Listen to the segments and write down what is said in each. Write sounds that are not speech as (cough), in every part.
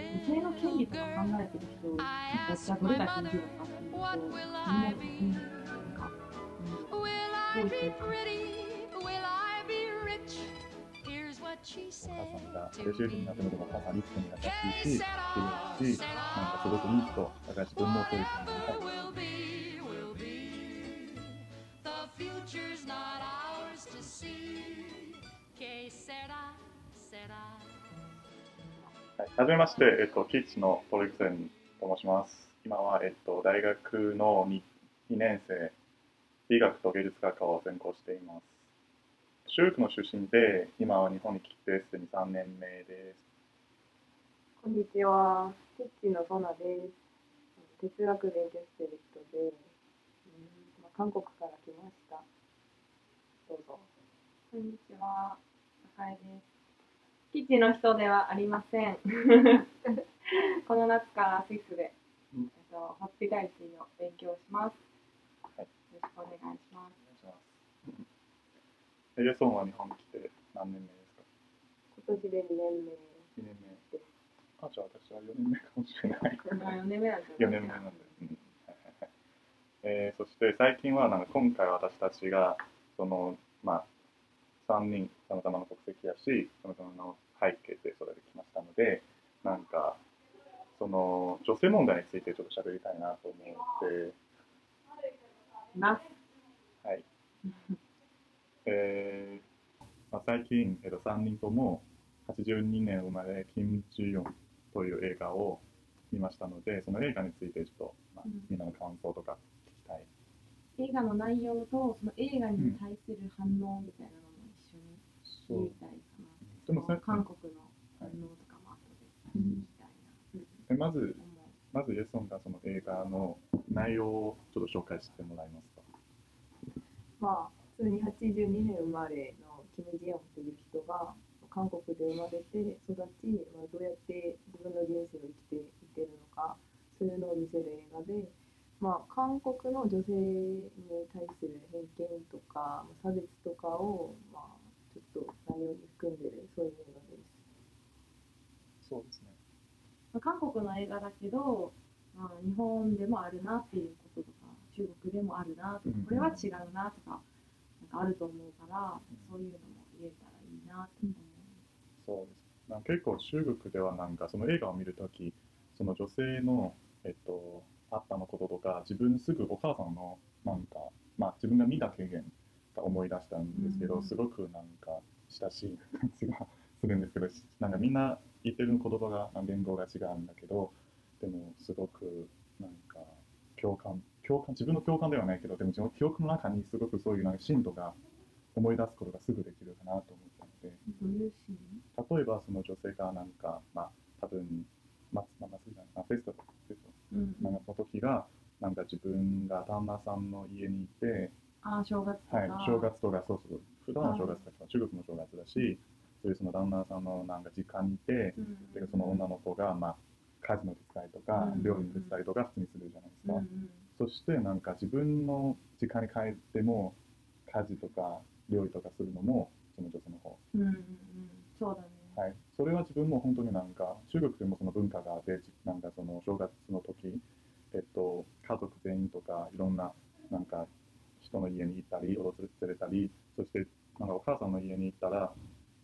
女性の権利とか考えてる人私はどれだけいるのかっていうと気になるんですねなんはじめまして、えっと、キッチのトリクセンと申します。今は、えっと、大学の 2, 2年生、美学と芸術学科を専攻しています。中国の出身で、今は日本に来てすでに3年目です。こんにちは。キッチンのソナです。哲学勉強してる人で、うんまあ、韓国から来ました。どうぞ。こんにちは高江ですキッチンの人ではありません (laughs) この夏からスイスで、うんえっと、ホスピタリティの勉強をします、はいよろしくお願いしますお願いします。エリアソンは日本に来て何年目ですか？今年で2年 ?2 年目。あ、じゃあ私は4年目かもしれない。まあ4年目なんじゃ4ない年目なんで。うんえーそして最近はなんか今回私たちがその、まあ、3人さまざまな国籍やしさまざまな背景でそれで来ましたのでなんかその女性問題についてちょっと喋りたいなと思って、目。ます。はいえーまあ、最近、えっと、3人とも82年生まれ金十四という映画を見ましたのでその映画についてちょっと、まあうん、みんなの感想とか聞きたい。映画の内容とその映画に対する反応みたいなのも一緒にそう言いたいかな。でもさその韓国の反応とかも後で聞きたいな。えまず、まずイエソンがその映画の内容をちょっと紹介してもらえますか？まあ、普通に82年生まれのキム・ジヨンという人が韓国で生まれて育ち、まあ、どうやって自分の人生を生きていってるのかそういうのを見せる映画で、まあ、韓国の女性に対する偏見とかまあ差別とかを、まあ、と内容に含んでるそういう映画です。そうですね。まあ韓国の映画だけど、まあ、日本でもあるなっていうこととか中国でもあるなとかうんこれは違うなとかなんかあると思うからそういうのも言えたらいいなって思う。そうです。な結構中国ではなんかその映画を見るとき、その女性の、えっと、あったのこととか、自分すぐお母さんのなんか、まあ自分が見た経験が思い出したんですけど、うん。すごくなんか親しい感じがするんですけど、なんかみんな言ってる言葉が、言語が違うんだけど、でもすごくなんか共感、共感、自分の共感ではないけど、でも自分の記憶の中にすごくそういうなんか震度が思い出すことがすぐできるかなと思ったので、例えばその女性がなんか、まあ、多分、ままあ、祭りじゃないまあフェスティバルフェスティうん。バルなんかその時が、なんか自分が旦那さんの家にいて、ああ正月とか、はい、正月とか、そうそう、普段は正月だけど、中国の正月だし、そういうその旦那さんのなんか実家にいて、うん。でその女の子が、まあ、家事の手伝いとかうん、料理の手伝いとか普通にするじゃないですか。うんうん。そしてなんか自分の時間に帰っても、家事とか料理とかするのも、その女性の方。うんうんうん。そうだね、はい、それは自分も本当になんか中国でもその文化があってなんかその正月の時、えっと、家族全員とかいろんななんか人の家に行ったり訪れたりそしてなんかお母さんの家に行ったら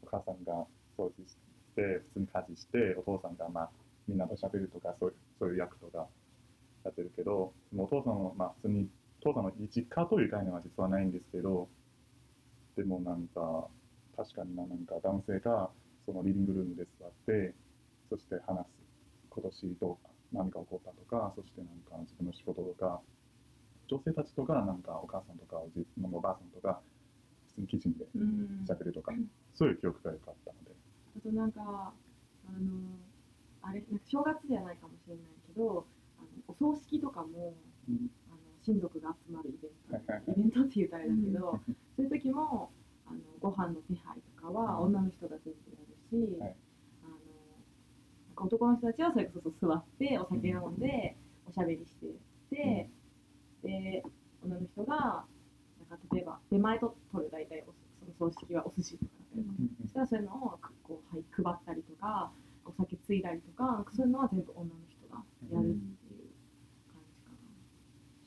お母さんが掃除して普通に家事してお父さんがまあみんなと喋るとかそういうそういう役とかやってるけどお父さんもまあ普通に父さんの実家という概念は実はないんですけどでもなんか確かにななんか男性がそのリビングルームで座ってそして話す今年どう何か起こったとかそしてなんか自分の仕事とか女性たちとかなんかお母さんとかおじおばあさんとか普通にキッチンでうん。喋るとか、そういう記憶が良かったので。あとなんかあのあれなんか正月じゃないかもしれないけどあのお葬式とかもうん。あの親族が集まるイベンはいはいトイベントって言うとあれだけど、そういう時もあのご飯の手配とかはうん。女の人が全部やるし、はい。あの男の人たちはそれこそ座ってお酒飲んでおしゃべりしてて、で女の人がなんか例えば出前と取る大体おその葬式はお寿司とか例えば。そしたらそういうのをこうはい配ったりとかお酒ついだりとかそういうのは全部女の人がやるっていう感じかな、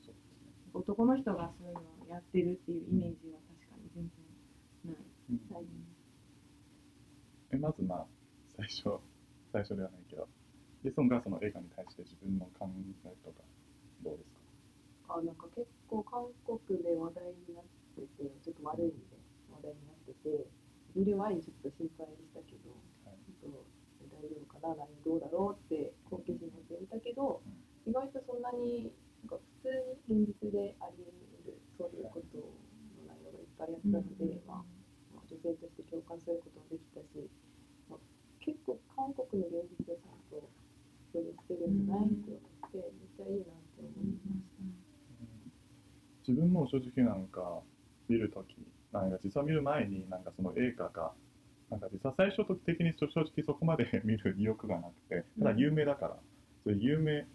そうですね。男の人がそういうのをやってるっていうイメージは確かに全然ない、うんはいえまずまあ最初最初ではないけどイェソンがその映画に対して自分の考えとかどうですか？あなんか結構韓国で話題になっててちょっと悪い意味で話題になってて見る前にちょっと心配したけど、はい。ちょっと大丈夫かな何どうだろうって好奇心持ってみたけど、意外とそんなになんか普通に現実であり得るそういうことの内容がいっぱいあったので、まあまあ女性として共感することもできたし、まあ、結構韓国の現実をちゃんと表現してるんじゃないって思って、めっちゃいいなって思いました。自分も正直なんか見るとき、なんか実は見る前になんかその映画が、なんか実は最初的に正直そこまで見る意欲がなくて、ただ有名だから、それ有名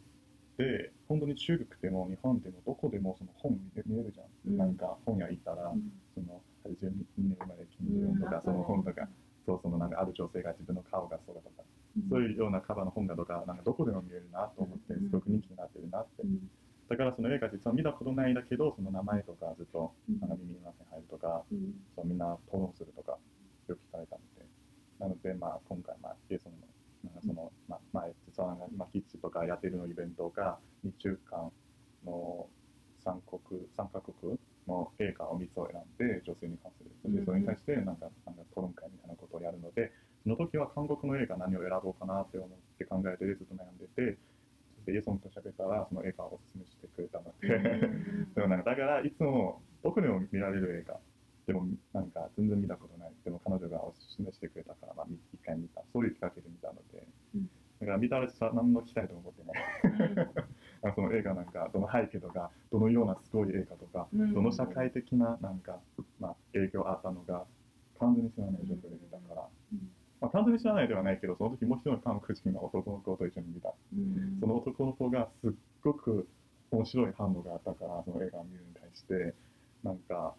で、本当に中国でも日本でもどこでもその本見れるじゃん。うん。なんか本屋行ったら、うん。その82年生まれ金次郎とか、その本とか、そうそのなんかある女性が自分の顔がそうだとか、そういうようなカバーの本がとか、なんかどこでも見れるなと思って、すごく人気になってるなって。うんだからその映画実は見たことないんだけど、その名前とかずっとうん。なんか耳にません入るとか、うん。そうみんな討論するとか、よく聞かれたので、なので、まあ、今回、まあ、イエソンの、なんかその、まあ、前、実は今、キッチとかやってるのイベントが、日中間の3国、三カ国の映画を3つを選んで、女性に関する。そしてそれに対して、なんか、なんか討論会みたいなことをやるので、その時は韓国の映画何を選ぼうかなって思って考えてずっと悩んでて、そしてイエソンと喋ったら、その映画をおすすめしてくれたので、(laughs) でもなんかだからいつもどこでも見られる映画でもなんか全然見たことない。でも彼女がおすすめしてくれたから、まあ、み一回見たそういうきっかけで見たので、うん。だから見たらさ何の期待とも思ってない。(laughs) あその映画なんかどの背景とかどのようなすごい映画とか、うん。どの社会的ななんか、まあ、影響あったのが完全に知らない状況で見たから、うんまあ、完全に知らないではないけどその時もう一人の韓国人の男の子と一緒に見た。うん。その男の子がすっごく面白い反応があったから、その映画を見るに対して、なんか、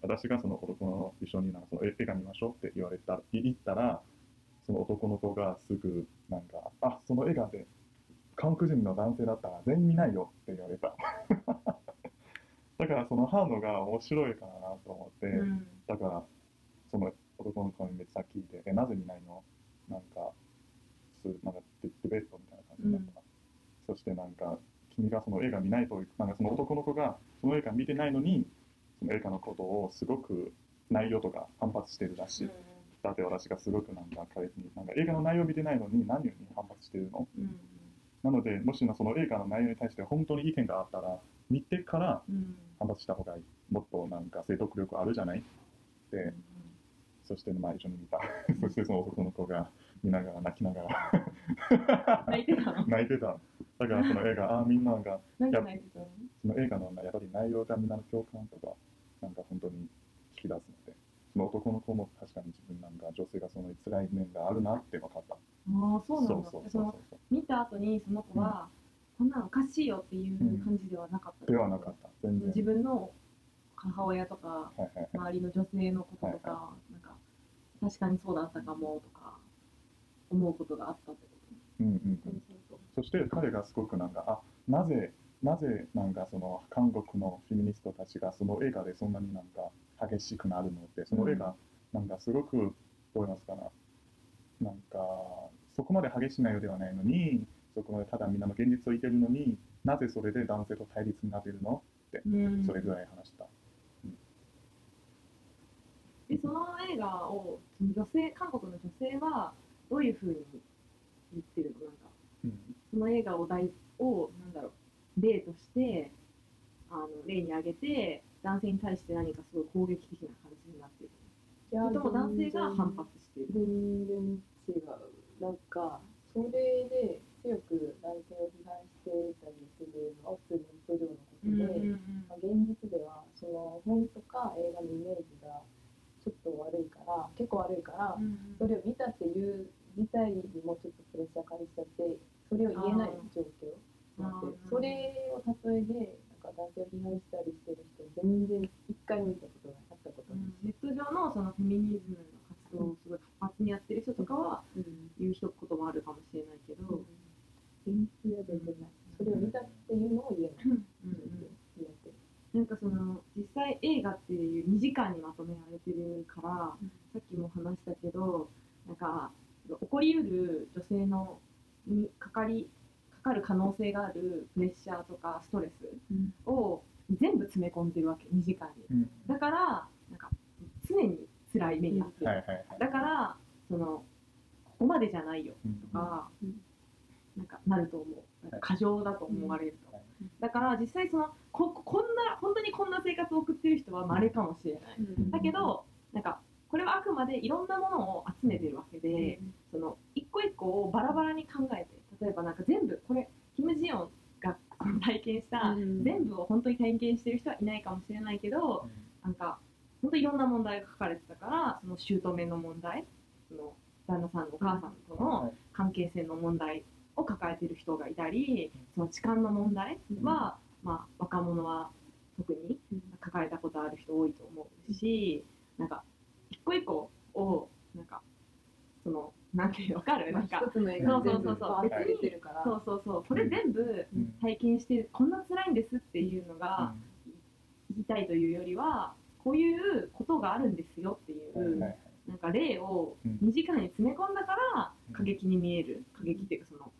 私がその男の一緒になんかその映画見ましょうって言われた、言ったら、その男の子がすぐ、なんか、あ、その映画で、韓国人の男性だったら全員見ないよって言われた。(laughs) だからその反応が面白いかなと思って、うん。だから、その男の子にめっちゃ聞いて、え、なぜ見ないの？なんか、すなんかデデベートみたいな感じになった。そしてなんか、君がその映画見ないと、なんかその男の子がその映画見てないのに、その映画のことをすごく内容とか反発してるらしい。だって私がすごくなんか彼に、なんか映画の内容見てないのに何に反発してるの？うん。なので、もしその映画の内容に対して本当に意見があったら、見てからうん。反発した方がいい。もっとなんか説得力あるじゃない？で、そしてまあ一緒に見た。(laughs) そしてその男の子が見ながら泣きながら (laughs) 泣いてたの？(laughs) 泣いてた。だからその映画、あみんなが、なんか泣いてたの？その映画のやっぱり内容がみんなの共感とか、なんか本当に引き出すので、その男の子も確かに自分なんか女性がその辛い面があるなって分かった。ああそうなんだそうそうそのそう見た後にその子は、こんなのおかしいよっていう感じではなかった、ではなかった。全然。自分の母親とかはいはいはい。周りの女性のこととか、はなんか確かにそうだったかもとか思うことがあったってこうんうんうん。そして彼がすごくなんか、あなぜ、なぜなんかその韓国のフェミニストたちがその映画でそんなになんか激しくなるのって、その映画、なんかすごく、どう言いますかな、なんか、そこまで激しい内容ではないのに、そこまでただみんなの現実を言ってるのに、なぜそれで男性と対立になっているのと、うんそれぐらい話した。でその映画を女性韓国の女性はどういうふうに言ってるのな。んかうん。その映画を題をなんだろう例としてあの例に挙げて男性に対して何かすごい攻撃的な感じになってる。いやそれとも男性が反発してる。全然違う。なんかそれで強く男性を批判していたりするのは普通にネット上のことで、まあ、現実ではその本とか映画のイメージがちょっと悪いから結構悪いから、それを見たっていう自体にもちょっとプレッシャー感じちゃってそれを言えない状況なって、それを例えでなんか男性を批判したりしてる人全然一回見たことなかあったことない、うん、ネット上のそのフェミニズムの活動をすごい活発にやってる人とかは言うこともあるかもしれないけど、全然全然ないそれを見たっていうのを言えない、うんうん際映画っていう2時間にまとめられてるから、うんさっきも話したけどなんか起こりうる女性のにかかりかかる可能性があるプレッシャーとかストレスうん。を全部詰め込んでるわけ2時間に。うん。だからなんか常に辛い目に遭ってる、はいはいはい。だからそのここまでじゃないようんとか、うん。なんかなると思う。なんか過剰だと思われると、はいだから実際そのここんな本当にこんな生活を送ってる人は稀かもしれない、うん。だけどなんかこれはあくまでいろんなものを集めてるわけで、その一個一個をバラバラに考えて例えばなんか全部これキム・ジヨンが体験した、うん。全部を本当に体験してる人はいないかもしれないけどなんか本当いろんな問題が書かれてたからその姑の問題その旦那さんお母さんとの関係性の問題を抱えてる人がいたりその痴漢の問題は、まあ、若者は特に抱えたことある人多いと思うし、なんか一個一個をなんかそのなんてわかる？なんか一つの映画に全部そうそうそう。バーって出てるから。そうそうそう。これ全部うん。体験してこんな辛いんですっていうのが言いたいというよりはこういうことがあるんですよっていうなんか例をうん。2時間に詰め込んだからうん。過激に見える。過激っていうかその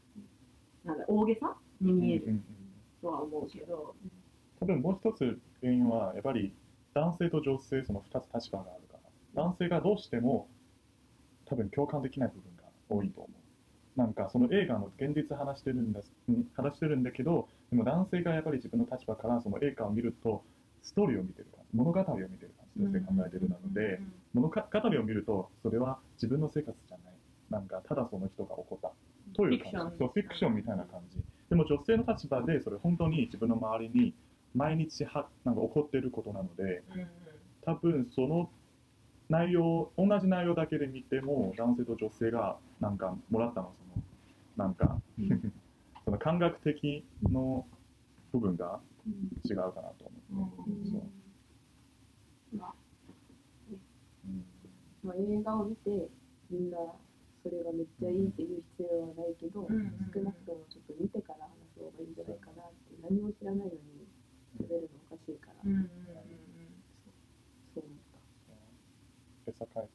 なんだ大げさに見えるとは思うけど。多分もう一つ原因はやっぱり男性と女性その2つ立場があるから。男性がどうしても多分共感できない部分が多いと思う。なんかその映画の現実話してるんですうん話してるんだけどでも男性がやっぱり自分の立場からその映画を見るとストーリーを見てる感じ物語を見てる感じとして考えてるなので物語を見るとそれは自分の生活じゃない。なんかただその人が起こったという感じ。フィクションそうフィクションみたいな感じ。でも女性の立場でそれ本当に自分の周りに毎日はなんか起こってることなので多分その内容同じ内容だけで見ても男性と女性がなんかもらったのはそのなんか (laughs) その感覚的の部分が違うかなと思って、うん。そう。まあうん。まあ、映画を見てみんなそれがめっちゃいいっていう必要はないけど、うんうんうん。少なくともちょっと見てから話す方がいいんじゃないかなって何も知らないのに喋るのおかしいから、うんうんうんそう。思った。さんは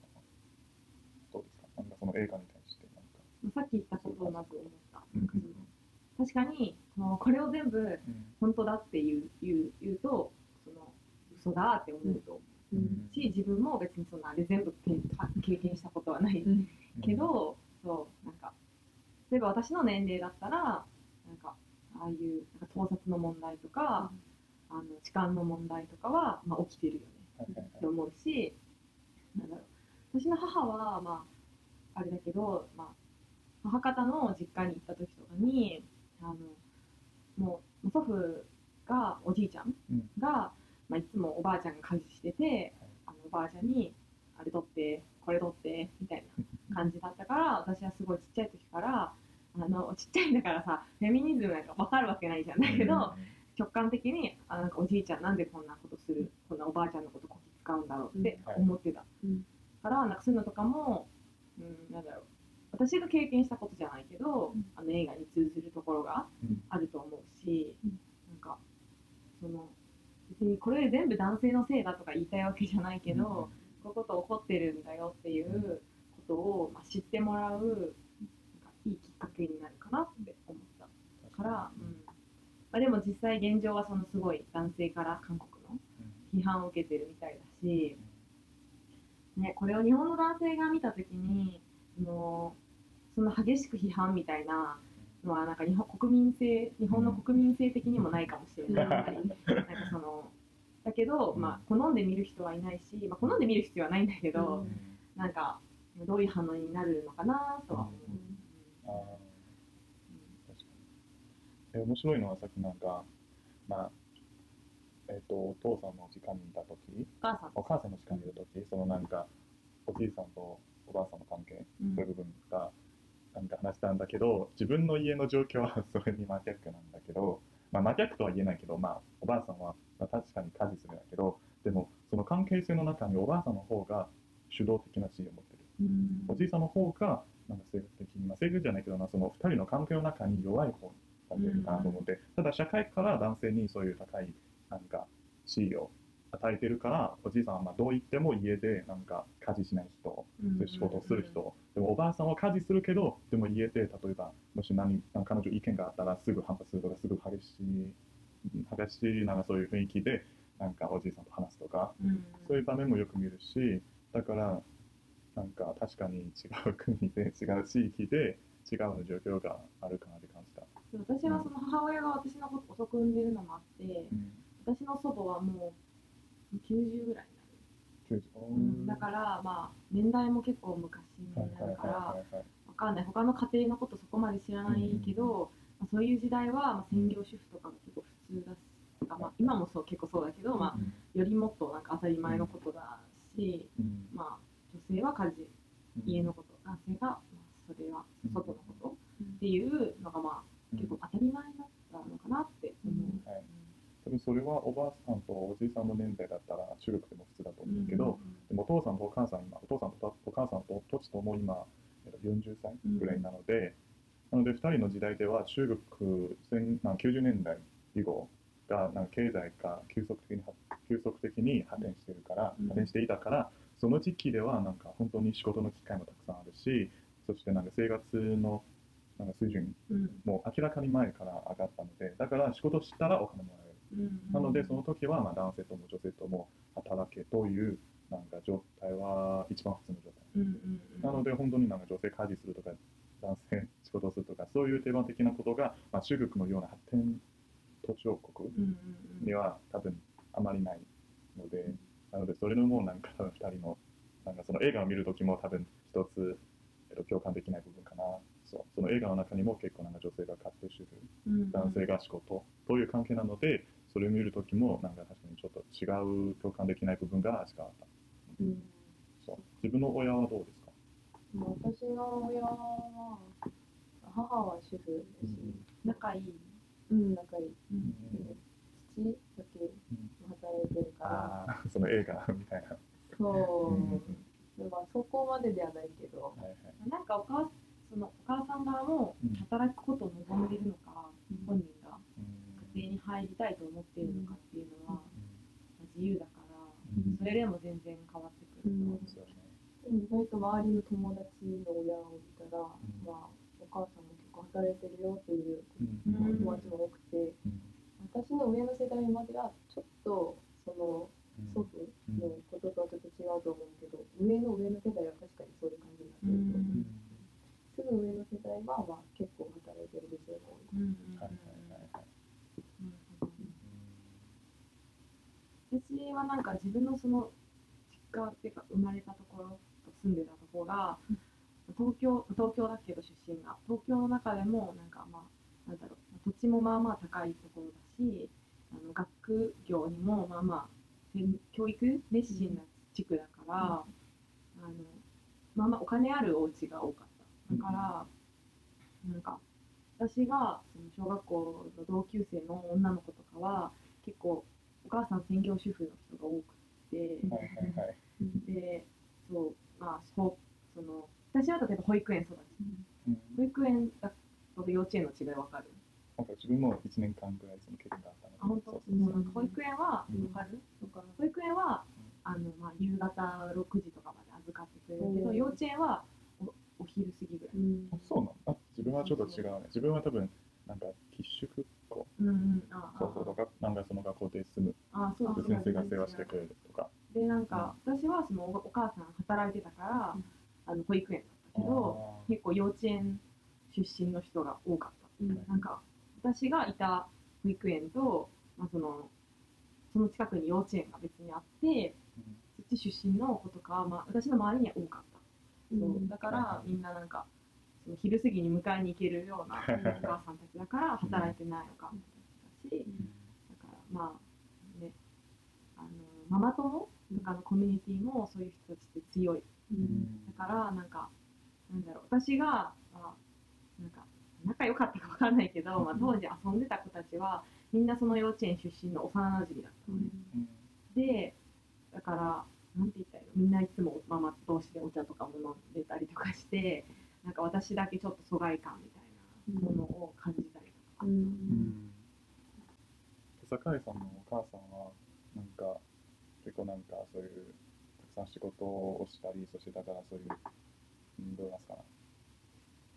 どう。ですかなんかその映画に対してなんか、っき言ったことをまず思ったう。ん確かにそのこれを全部う。ん本当だって言う。言う。言う。とその嘘だって思う。と思う。う。んし自分も別にそのあれ全部経経験したことはないうん。けど、そうなんか例えば私の年齢だったらなんかああいうなんか盗撮の問題とか、あの痴漢の問題とかは、まあ、起きてるよねって思うしなんだろう。私の母はまああれだけど、まあ、母方の実家に行った時とかにあのもう祖父がおじいちゃん。が、まあ、いつもおばあちゃんが家事しててあのおばあちゃんに「あれ取ってこれ取って」みたいな (laughs) 感じだったから私はすごいちっちゃい時からあのちっちゃいんだからさフェミニズムなんか分かるわけないじゃん。だけど、直感的にあなんかおじいちゃんなんでこんなことするこんなおばあちゃんのことこき使うんだろうってうん。思ってた、うん。からなんかそういうのとかも、うん、なんだろう。私が経験したことじゃないけど、うん。あの映画に通ずるところがうん。あると思うし、うん。なんかその別にこれ全部男性のせいだとか言いたいわけじゃないけど、こういうこと起こってるんだよっていうことを、まあ、知ってもらうなんかいいきっかけになるかなって思った。から、うん。まあ、でも実際現状はそのすごい男性から韓国の批判を受けてるみたいだし、ね、これを日本の男性が見た時にもうその激しく批判みたいなのはなんか日本国民性日本の国民性的にもないかもしれない、なんかそのだけど、まあ、好んで見る人はいないし、まあ、好んで見る必要はないんだけど、なんかどういう反応になるのかなとは思う。あー確かに。え面白いのはさっきなんか、まあえっとお父さんの時間にいた時？お母さん。お母さんの時間にいる時？そのなんかおじいさんとおばあさんの関係？うん。そういう部分がなんか話したんだけど自分の家の状況は (laughs) それに真逆なんだけど、まあ、真逆とは言えないけど、まあ、おばあさんは、まあ、確かに家事するんだけどでもその関係性の中におばあさんの方が主導的な地位を持ってる。うんおじいさんの方がなんか性格的に、まあ、性格じゃないけどなその2人の関係の中に弱い方だってるかなと思って、ただ社会から男性にそういう高いなんか地位を与えてるからおじいさんはまあどう言っても家でなんか家事しない人そういう仕事をする人、でもおばあさんは家事するけどでも家で例えばもし何彼女意見があったらすぐ反発するとかすぐ激しい激しいなんかそういう雰囲気でなんかおじいさんと話すとかそういう場面もよく見るしだからなんか確かに違う国で違う地域で違う状況があるかなって感じた。私はその母親が私のこと遅く産んでるのもあってうん。私の祖母はもう90ぐらい。になる、うん、だからまあ年代も結構昔になるからわかんない。他の家庭のことそこまで知らないけど、まあ、そういう時代はまあ専業主婦とかが結構普通だし、まあ、今もそう結構そうだけど、まあ、よりもっとなんか当たり前のことだし、まあ、女性は家事家のこと男性が、まあ、それは外のことっていうのがまあ結構当たり前だったのかなって思う。はい。多分それはおばあさんとおじいさんの年代だったら中国でも普通だと思うけど、でもお父さんとお母さん今お父さんとお母さんとどっちとも今えっと40歳ぐらいなので、なので2人の時代では中国千なん90年代以後がなんか経済が急速的に発急速的に発展してるから、うん発展していたからその時期ではなんか本当に仕事の機会もたくさんあるしそしてなんか生活のなんか水準うんも明らかに前から上がったのでだから仕事したらお金もらなので、その時はまあ男性とも女性とも働けというなんか状態は一番普通の状態。なので、本当になんか女性家事するとか、男性仕事をするとか、そういう定番的なことが、まあ、中国のような発展途上国には多分あまりないので、なので、それのもなんか多分2人の、なんかその映画を見る時も多分一つ、えっと、共感できない部分かな。そう。その映画の中にも結構なんか女性が家庭主婦男性が仕事という関係なので、それを見るときも、なんか確かにちょっと違う共感できない部分がしかあった。うん。そう。自分の親はどうですか、私の親は母は主婦だし、仲いい。うん、仲いい。うん。で父だけ働いてるから、ああ、その映画みたいな。そう、うん。でまあ、そこまでではないけど、はいはい。なんかお母そのお母さん側もうん。働くことを望んでいるのか、本人がうん家庭に入りたいと思っているのかっていうのは、自由だから、うん。それでも全然変わってくると。思う。そうね。でも意外と周りの友達の親を見たら、ん。まあ、お母さんも結構働いてるよっていう友達も多くて、うん。私の上の世代まではちょっとその祖父のこととはちょっと違うと思うけど、上の上の世代は確かにそういう感じになってると思う。うん。すぐ上の世代は、まあ、結構働いてる女性が多い。うんうんうんはいはいはいはいなるほど私はなんか自分のその実家っていうか生まれたところと住んでたところが東京東京だけど出身が。東京の中でもなんかまあなんだろう土地もまあまあ高いところだしあの学業にもまあまあ教育熱心な地区だから、あのまあまあお金あるお家が多かった。だから、なんか私がその小学校の同級生の女の子とかは主婦の人が多くて、でそうまあそうその私は例えば保育園育ち。うん。保育園だと幼稚園の違いわかる？なんか自分も1年間ぐらいその経験があったあ本当？のでそうなんか保育園はわうん。かる？だから保育園はあの、まあ、夕方6時とかまで預かってくれるけど、うん。幼稚園はおお昼過ぎぐらい、うんあそうなのあ自分はちょっと違うね。自分は多分なんか寄宿校うんうんあそうそうとかなんかその学校で住むあそうそう先生が世話してくれるとかでなんか、私はそのおお母さん働いてたから、うんあの保育園だったけどあ結構幼稚園出身の人が多かった、うんなんか私がいた保育園と、まあ、そのその近くに幼稚園が別にあってーそっち出身の子とかは、まあ、私の周りには多かった、そうだからみんななんかその昼過ぎに迎えに行けるような (laughs) お母さんたちだから働いてないお母さんたちだし、だからまあねあのママ友とかのコミュニティもそういう人たちって強い。うん。だからなんかなんだろう私が、まあ、なんか仲良かったかわかんないけど、まあ、当時遊んでた子たちはみんなその幼稚園出身の幼馴染だったのね、うん。でだからなんて言ったらいいの？みんないつもママ同士でお茶とかも飲んでたりとかしてなんか私だけちょっと疎外感みたいなものを感じたりとか、うん。うん。坂井さんのお母さんはなんか結構なんかそういうたくさん仕事をしたりそしてだからそういう、うん、どう言いますか？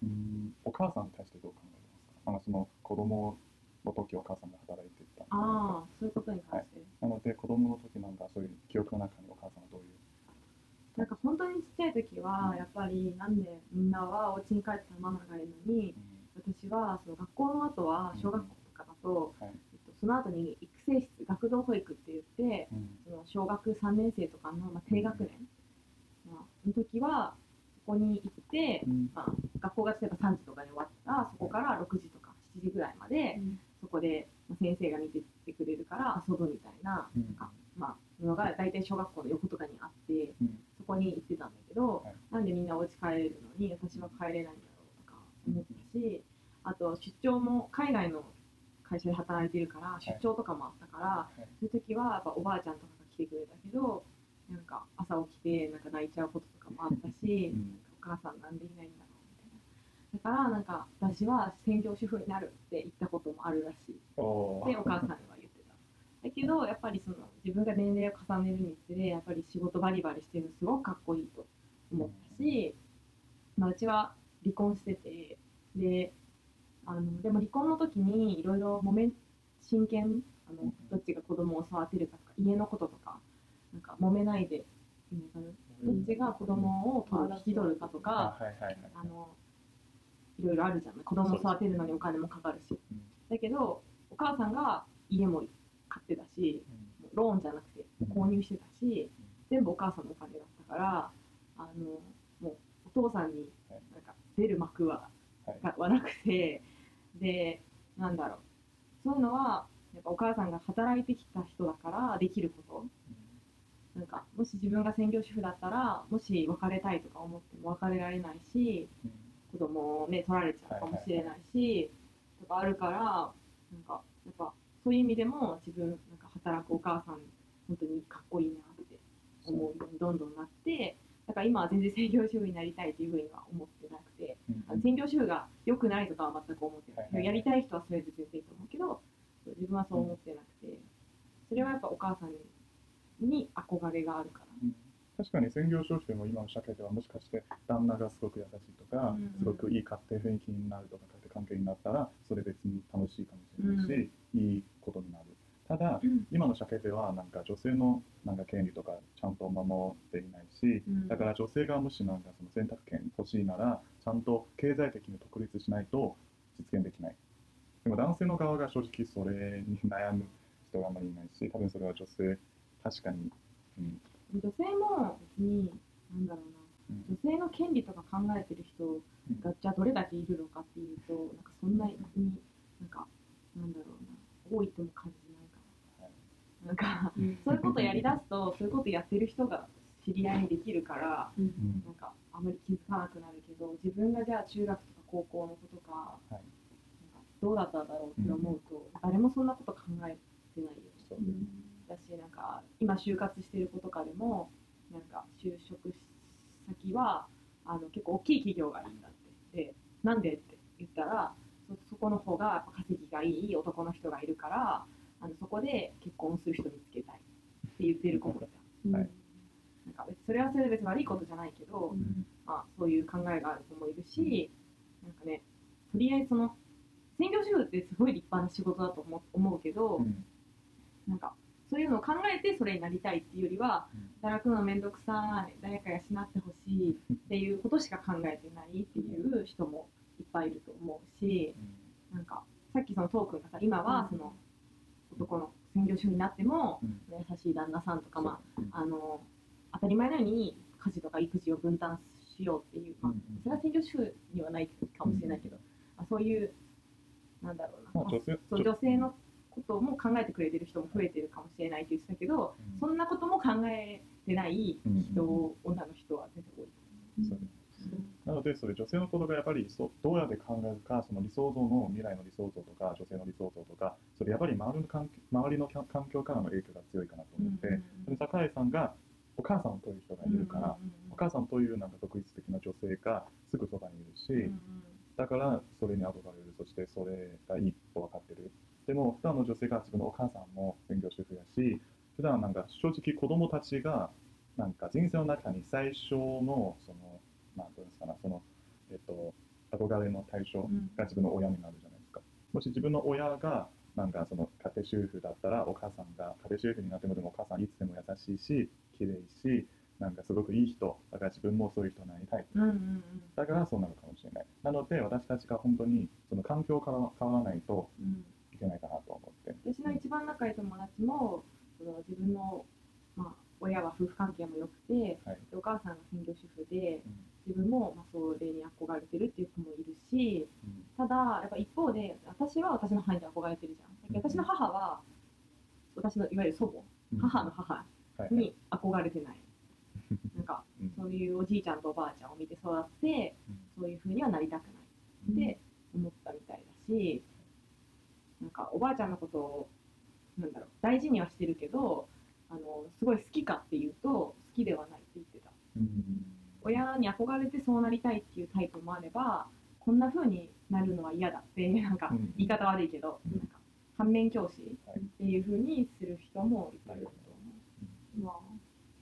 うん。お母さんに対してどう考えますか？なんかその子供の時お母さんが働いていたああそういうことに関して、なので子供の時なんかそういう記憶の中にお母さんはどういう？なんか本当にちっちゃい時はやっぱりなんでみんなはお家に帰ってママがいるのに私はその学校の後は小学校とかだと、はい。えっと、その後に育成室学童保育って言ってうん。その小学3年生とかの、まあ、低学年、まあ、の時はそこに行って、うん。まあ、学校が例えば3時とかに終わったらそこから6時とか7時ぐらいまでそこでまあ先生が見ててくれるから遊ぶみたいなうん。なんか、まあ、のが大体小学校の横とかにあってうん。そこに行ってたんだけど、はい。なんでみんなお家帰れるのに私は帰れないんだろうとか思ったし、あと出張も海外の会社で働いてるから出張とかもあったから、い。そういう時はやっぱおばあちゃんとかが来てくれたけどなんか朝起きてなんか泣いちゃうこともあったし、うん。お母さんなんでいないんだろうみたいな。だからなんか私は専業主婦になるって言ったこともあるらしい。でお母さんには言ってた。だけどやっぱりその自分が年齢を重ねるにつれやっぱり仕事バリバリしてるのすごくかっこいいと思ったし、まあ、うちは離婚しててであのでも離婚の時にいろいろ揉め真剣あのどっちが子供を育てるかとか家のこととかなんか揉めないでどっちが子供を取る引き取るかとか、あのいろいろあるじゃん子供を育てるのにお金もかかるし。うん。だけどお母さんが家も買ってたしローンじゃなくて購入してたし全部お母さんのお金だったからあのもうお父さんにはい。なんか出る幕ははなくてでなんだろう。そういうのはやっぱお母さんが働いてきた人だからできることなんかもし自分が専業主婦だったらもし別れたいとか思っても別れられないしうん。子供をね取られちゃうかもしれないし、とかあるからなんかやっぱそういう意味でも自分なんか働くお母さん本当にかっこいいなって思うようにどんどんなってだから今は全然専業主婦になりたいというふうには思ってなくてうん。専業主婦が良くないとかは全く思ってない、はいはいはい。やりたい人はそれで全然いいと思うけど自分はそう思ってなくてそれはやっぱお母さんに憧れがあるから。うん。確かに専業主婦も今の社会ではもしかして旦那がすごく優しいとか、うん。うんすごくいい家庭雰囲気になるとか家庭関係になったらそれ別に楽しいかもしれないし、いいことになる。ただうん。今の社会ではなんか女性のなんか権利とかちゃんと守っていないし、うん。だから女性がもしなんかその選択権欲しいならちゃんと経済的に独立しないと実現できない。でも男性の側が正直それに悩む人があまりいないし多分それは女性確かに、うん。女性も別になんだろうな。うん。女性の権利とか考えてる人がじゃあどれだけいるのかっていうとなんかそんなになんかなんだろうな。多いとも感じないかななんかそういうことやりだすとそういうことやってる人が知り合いにできるからうん。なんかあまり気づかなくなるけど自分がじゃあ中学とか高校のことか,、はい。なんかどうだったんだろうって思うと、誰もそんなこと考えてないよね。そうだしなんか今就活してる子とかでもなんか就職先はあの結構大きい企業がいいんだって。でなんでって言ったらそそこの方が稼ぎがいい男の人がいるからあのそこで結婚する人見つけたいって言ってる子もいた、はい。なんか別それはそれで別に悪いことじゃないけど、まあ、そういう考えがある子もいるし、なんかね、とりあえずその、専業主婦ってすごい立派な仕事だと思思うけど、うん。なんか、そういうのを考えてそれになりたいっていうよりは、働くのめんどくさい、誰か養ってほしいっていうことしか考えてないっていう人もいっぱいいると思うし、なんか、さっきそのトークンがさ、今はその、男の専業主婦になっても、うん。優しい旦那さんとか、まあ、うんあの当たり前のように家事とか育児を分担しようっていう、まあうん、それは専業主婦にはないかもしれないけど、まあ、そういうなんだろうな、女性のことも考えてくれてる人も増えてるかもしれないって言ってたけど、うん。そんなことも考えてない人、うん。女の人は全然多い。なので、それ女性のことがやっぱりそどうやって考えるか、その理想像の未来の理想像とか、女性の理想像とか、それやっぱり周りの環周りの環環境からの影響が強いかなと思って、で坂井さんがお母さんという人がいるから、お母さんというなんか独立的な女性がすぐそばにいるし、だからそれに憧れる、そしてそれがいいと分かってる。でも、普段の女性が自分のお母さんも専業主婦やし、普段なんか正直子供たちがなんか人生の中に最初のそのなんていうんですかなそのえっと憧れの対象うんが自分の親になるじゃないですか。もし自分の親がなんかその家庭主婦だったらお母さんが家庭主婦になってもでもお母さんいつでも優しいし綺麗しなんかすごくいい人だから自分もそういう人になりたい。うんうんうん。だからそうなるかもしれない。なので私たちが本当にその環境から変わらないとうんいけないかなと思って。私の一番仲いい友達もその自分の、まあ、親は夫婦関係も良くて、はい。でお母さんが専業主婦でうん。自分もまあそれに憧れてるっていう子もいるしうん。ただやっぱ一方で私は私の母に憧れてるじゃん。私の母は私のいわゆる祖うん。母母の母はいに憧れてない。(laughs) なんかうん。そういうおじいちゃんとおばあちゃんを見て育ってそういう風にはなりたくないって思ったみたいだしかおばあちゃんのことをなんだろう大事にはしてるけどあのすごい好きかっていうと好きではないって言ってた。うん。親に憧れてそうなりたいっていうタイプもあればこんな風になるのは嫌だってなんかうん。言い方悪いけど、うん。なんか反面教師はいっていう風にする人もいっぱいいると思まあ、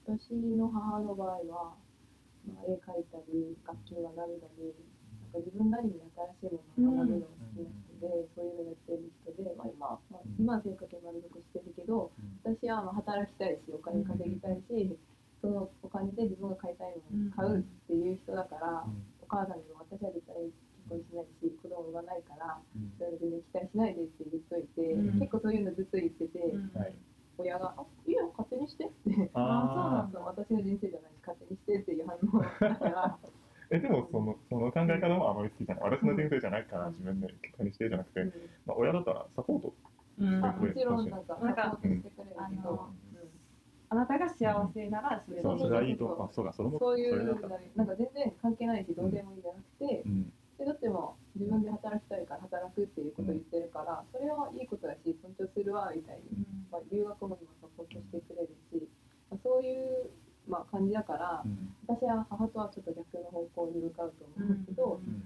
私の母の場合は、まあ、絵描いたり楽器を学んだりなんか自分なりに新しいものを学ぶのが好き。な人で、そういうのやってる人で、まあ、今、まあ、今は生活に満足してるけど私はまあ働きたいしお金稼ぎたいし、そのお金で自分が買いたいものを買うっていう人だから、お母さんにも私は絶対結婚しないし子供産まないからそれ全然期待しないでって言っといて、うん。結構そういうのずっと言ってて、親が「あい。いよ勝手にして」って。あ (laughs) そう私の人生じゃないし勝手にしてっていう反応だからー (laughs) えでもそのその考え方もあまり好きじゃない。私の人生じゃないから自分で結果にしてじゃなくて、うん。まあ、親だったらサポートうん。あもちろんなんかサポなんかートしてくれるけど。あの、あなたが幸せならそれでいいそうそれはいいとあそうかそれもそういうなんか全然関係ないしどうでもいいじゃなくて、うん。でだっても自分で働きたいから働くっていうことを言ってるから、それはいいことだし尊重するわみたいに、まあ、留学も今サポートしてくれるし、まあ、そういう、まあ、感じだからうん。私は母とはちょっと逆の方向に向かうと思うんですけど、うん。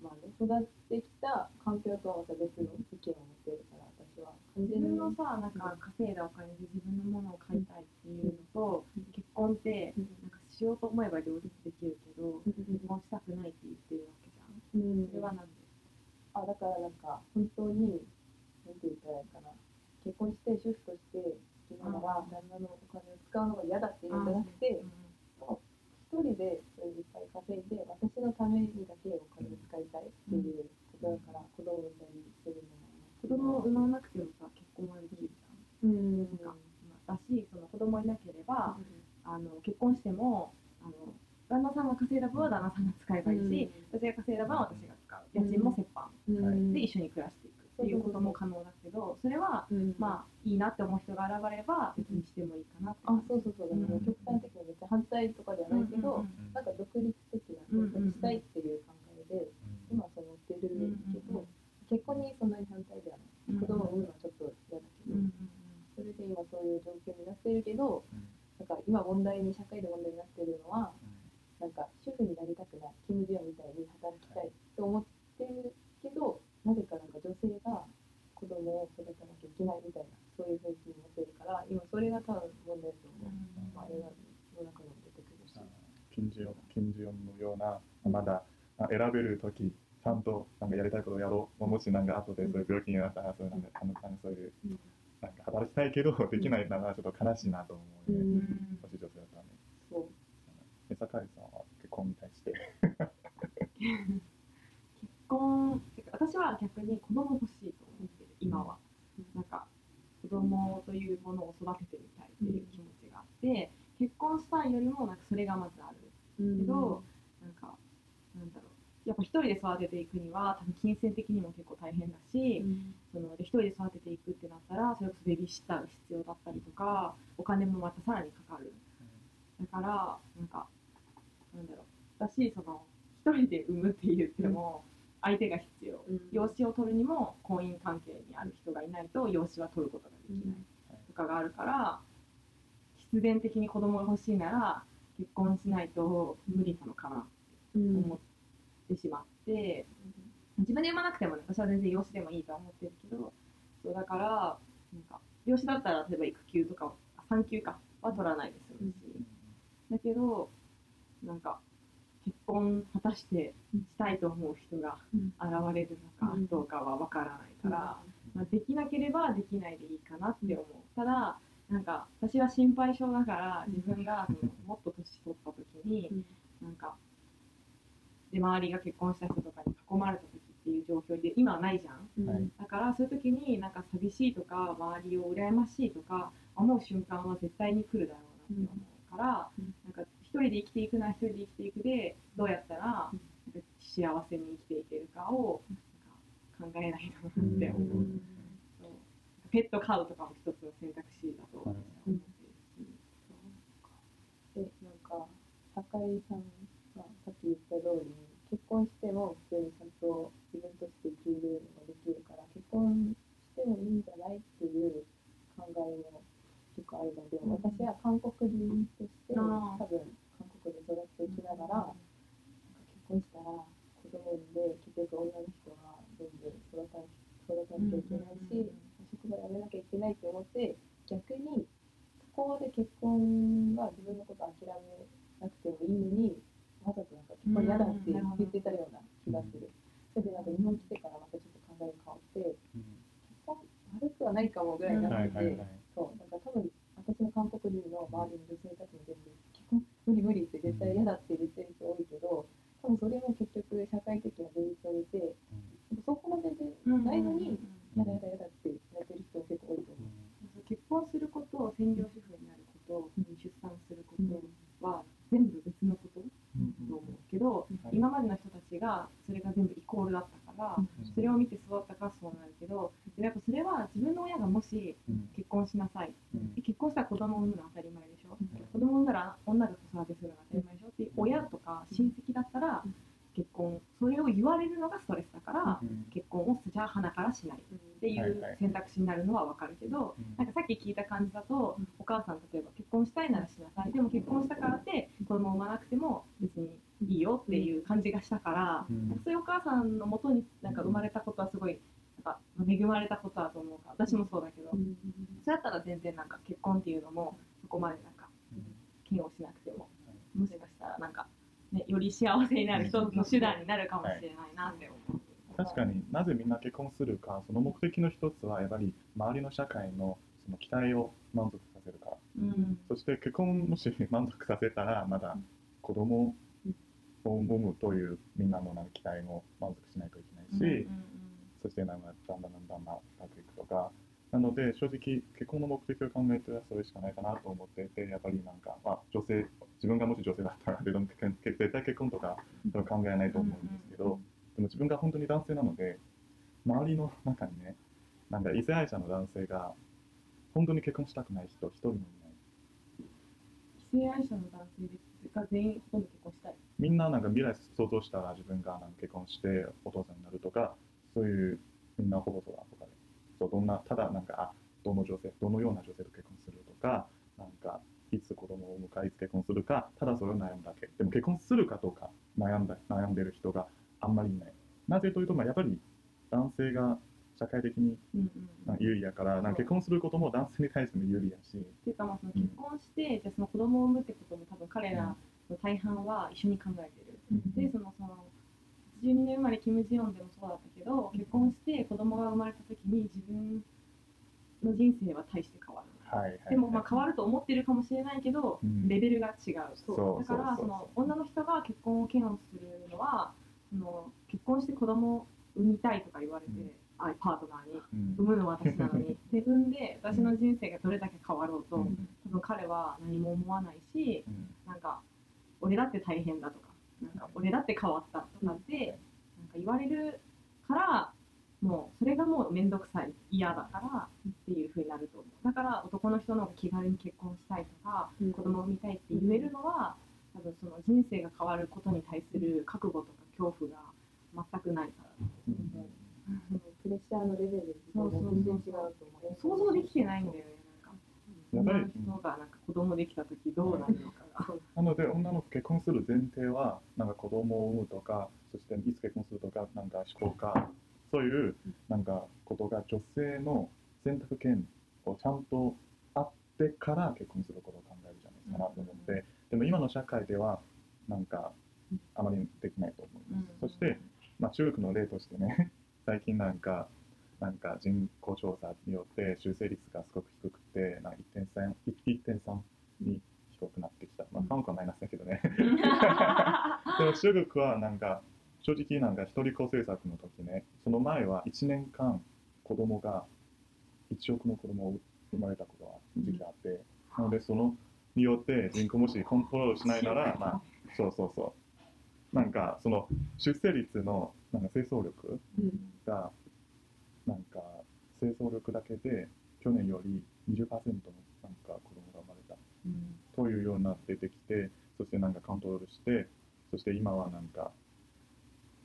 まあね、育ってきた環境とはまた別の意見を持ってるから私は完自全に分のさなんか稼いだお金で自分のものを買いたいっていうのと、結婚ってなんかしようと思えば両立できるけど、結婚したくないって言ってるわけじゃん。うん。それはなんで？あだからなんか本当になんて言ったらいいかな。結婚して主婦として生きながら旦那のお金を使うのが嫌だっていうんじゃなくて一人でそれいっぱい稼いで私のためにだけお金を使いたいっていうことだから子供を産んだりするのも子供を産まなくてもさ結婚はできるじうんゃん。なんかだしその子供いなければあの結婚してもあの旦那さんが稼いだ分は旦那さんが使えばいいし、私が稼いだ分は私が使う。家賃も折半うんで一緒に暮らしていくっていうことも可能だけど、それはうんまあいいなって思う人が現れれば別にしてもいいかなって。あそうそうそうだから極端的にめっちゃ反対とかじゃないけど、うんなんか独立的な生活したいっていう考えで今はそう思ってるけど、結婚にそんなに反対ではない、子供を産むのはちょっと嫌だけど、うんうんそれで今そういう状況になってるけど、なんか今問題に社会で問題になってるのはなんか主婦になりたくないキム・ジヨンみたいに働きたいと思ってるけどなぜかなんか女性が子供を育てなきゃいけないみたいなそういうふうに思ってるから今それが多分問題だと思う、まあ、映画の中にも出てくるし。金ジオン金ジオンのようなまだあ選べるときちゃんとなんかやりたいことをやろう。もしなんか後でそういう病気になったらそういうなんかあのなんかそういううん。なんか働きたいけどできないならちょっと悲しいなと思うね、うん。女性だったらね。そう。え坂井さんは結婚に対して。結婚私は逆に子供欲しいと思ってる今は、なんか子供というものを育ててみたいっていう気持ちがあって、結婚したいよりもなんかそれがまずある。けど、やっぱ一人で育てていくには多分金銭的にも結構大変だし、そので一人で育てていくってなったらそれこそベビーシッターが必要だったりとかお金もまたさらにかかる。だからなんかなんだろう。私その一人で産むって言っても相手が必要、養子を取るにも婚姻関係にある人がいないと養子は取ることができない。とかがあるから必然的に子供が欲しいなら結婚しないと無理なのかなって思ってしまって。自分で読まなくてもね私は全然養子でもいいとは思ってるけどそうだからなんか養子だったら例えば育休とかあ産休かは取らないで済むし、だけどなんか結婚果たしてしたいと思う人がうん。現れるのかうん。どうかは分からないから、まあ、できなければできないでいいかなって思う、ただなんか私は心配性だから自分がそのもっと年取った時にうん。なんかで周りが結婚した人とかに囲まれた時っていう状況で今はないじゃん。うん。はい。だからそういう時になんか寂しいとか周りを羨ましいとか思う瞬間は絶対に来るだろうなって思うから、うん。なんか一人で生きていくなら一人で生きていくでどうやったらなんか幸せに生きていけるかをなんか考えないとなって思う、うん。そう。ペット飼うとかも一つの選択肢だと思ってるし、でなんか高井さんがさっき言った通りに結婚しても普通にちゃんと自分として生きるのができるから結婚してもいいんじゃないっていう考えも結構あるので、うん。私は韓国人として多分韓国で育っていきながら、結婚したら子供産んで結局女の人は全部育た育たなきゃいけないし、職場辞めなきゃいけないって思って逆にそこで結婚が自分のこと諦めなくてもいいのにわざとなん。か結婚嫌だって言ってたような気がする。それでなんか日本来てからまたちょっと考えが変わって結婚悪くはないかもぐらいになってて、そう。だから多分私の韓国人の周りの女性たちも全部結婚無理無理って絶対嫌だって言ってる人多いけど多分それも結局社会的な現実を見てそこまででないのに嫌だ嫌だ嫌だってやってる人も結構多いと思う。結婚すること専業主婦になること、うん出産することは全部別のことと思うけど、はい。今までの人たちがそれが全部イコールだったから、うん。それを見て育ったからそうなるけどでもやっぱそれは自分の親がもし結婚しなさい。で結婚したら子供を産むのは当たり前でしょ、子供を産んだら女が子育てするのが当たり前でしょ。っていう親とか親戚だったら結婚それを言われるのがストレスだから結婚をじゃあ鼻からしない。っていはいうはい。選択肢になるのは分かるけど、なんかさっき聞いた感じだと、うん。お母さん例えば結婚したいならしなさい。でも結婚したからって子供を産まなくても別にいいよっていう感じがしたから、なん。かそういうお母さんのもとになんか生まれたことはすごいなんか恵まれたことだと思うから私もそうだけど、そうやったら全然なんか結婚っていうのもそこまでなんか嫌悪しなくても、もしかしたらなんか、ね、より幸せになる一つの手段になるかもしれないなって思う。確かになぜみんな結婚するかその目的の一つはやっぱり周りの社会のその期待を満足させるか。らうん。そして結婚もし満足させたらまだ子供を産むというみんなのなんか期待も満足しないといけないし、そしてなんかだんだんだんだんまあうまくいくとか。なので正直結婚の目的を考えてはそれしかないかなと思っていてやっぱりなんか、まあ、女性自分がもし女性だったら絶対結婚とか考えないと思うんですけど、でも自分が本当に男性なので周りの中にねなんか異性愛者の男性が本当に結婚したくない人一人もいない。異性愛者の男性が全員ほとんど結婚したい。みんななんか未来想像したら自分がなんか結婚してお父さんになるとかそういうみんなほぼそうだとかでそうどんなただなんかあどの女性どのような女性と結婚するとかなんかいつ子供を産むかいつ結婚するかただそれを悩むだけ。でも結婚するかどうか悩んだ悩んでる人があんまりいない。なぜというと、まあ、やっぱり男性が社会的に有利やからなんか結婚することも男性に対しても有利やし。っていうかまあその結婚して、じゃあその子供を産むってことも多分彼らの大半は一緒に考えてる。でそのその82年生まれキム・ジヨンでもそうだったけど結婚して子供が生まれた時に自分の人生は大して変わる。はいはいでもまあ変わると思ってるかもしれないけど、うん。レベルが違う。そう。だからその女の人が結婚を嫌悪するのはその結婚して子供を産みたいとか言われて、うん。あパートナーに。うん。産むのは私なのに。(laughs) で産んで私の人生がどれだけ変わろうと、うん。多分彼は何も思わないしうん。なんか俺だって大変だとかなんか俺だって変わったとかって、なんか言われるからもうそれがもう面倒くさい嫌だからっていう風になると思う。だから男の人の方が気軽に結婚したいとかうん。子供を産みたいって言えるのは多分その人生が変わることに対する覚悟とか恐怖が全くないからだと思う。プレッシャーのレベルが全然違うと思う。想像できてないん。だよねなん。か女の人がなん。か子供できた時どうなるのかが。なので女の子結婚する前提はなん。か子供を産むとかそしていつ結婚するとかなん。か思考かそういうなんかことが女性の選択権ををちゃんと会ってから結婚することを考えるじゃないですかなと思って、でも今の社会ではなんかあまりできないと思います、そして、まあ、中国の例としてね (laughs) 最近なんかなんか人口調査によって修正率がすごく低くてなんか1.3 1.3に低くなってきた、まあ、韓国はマイナスだけどね。(laughs) でも中国はなんか正直なんか一人っ子政策の時ねその前は1年間子供が1億の子供を生まれたことが時期があって、なのでそのによって人口もしコントロールしないならまあそうそうそう。なんかその出生率のなんか清掃力うん。がなんか清掃力だけで去年より20%のなんか子供が生まれた。うん。というような出てきてそしてなんかコントロールしてそして今はなんか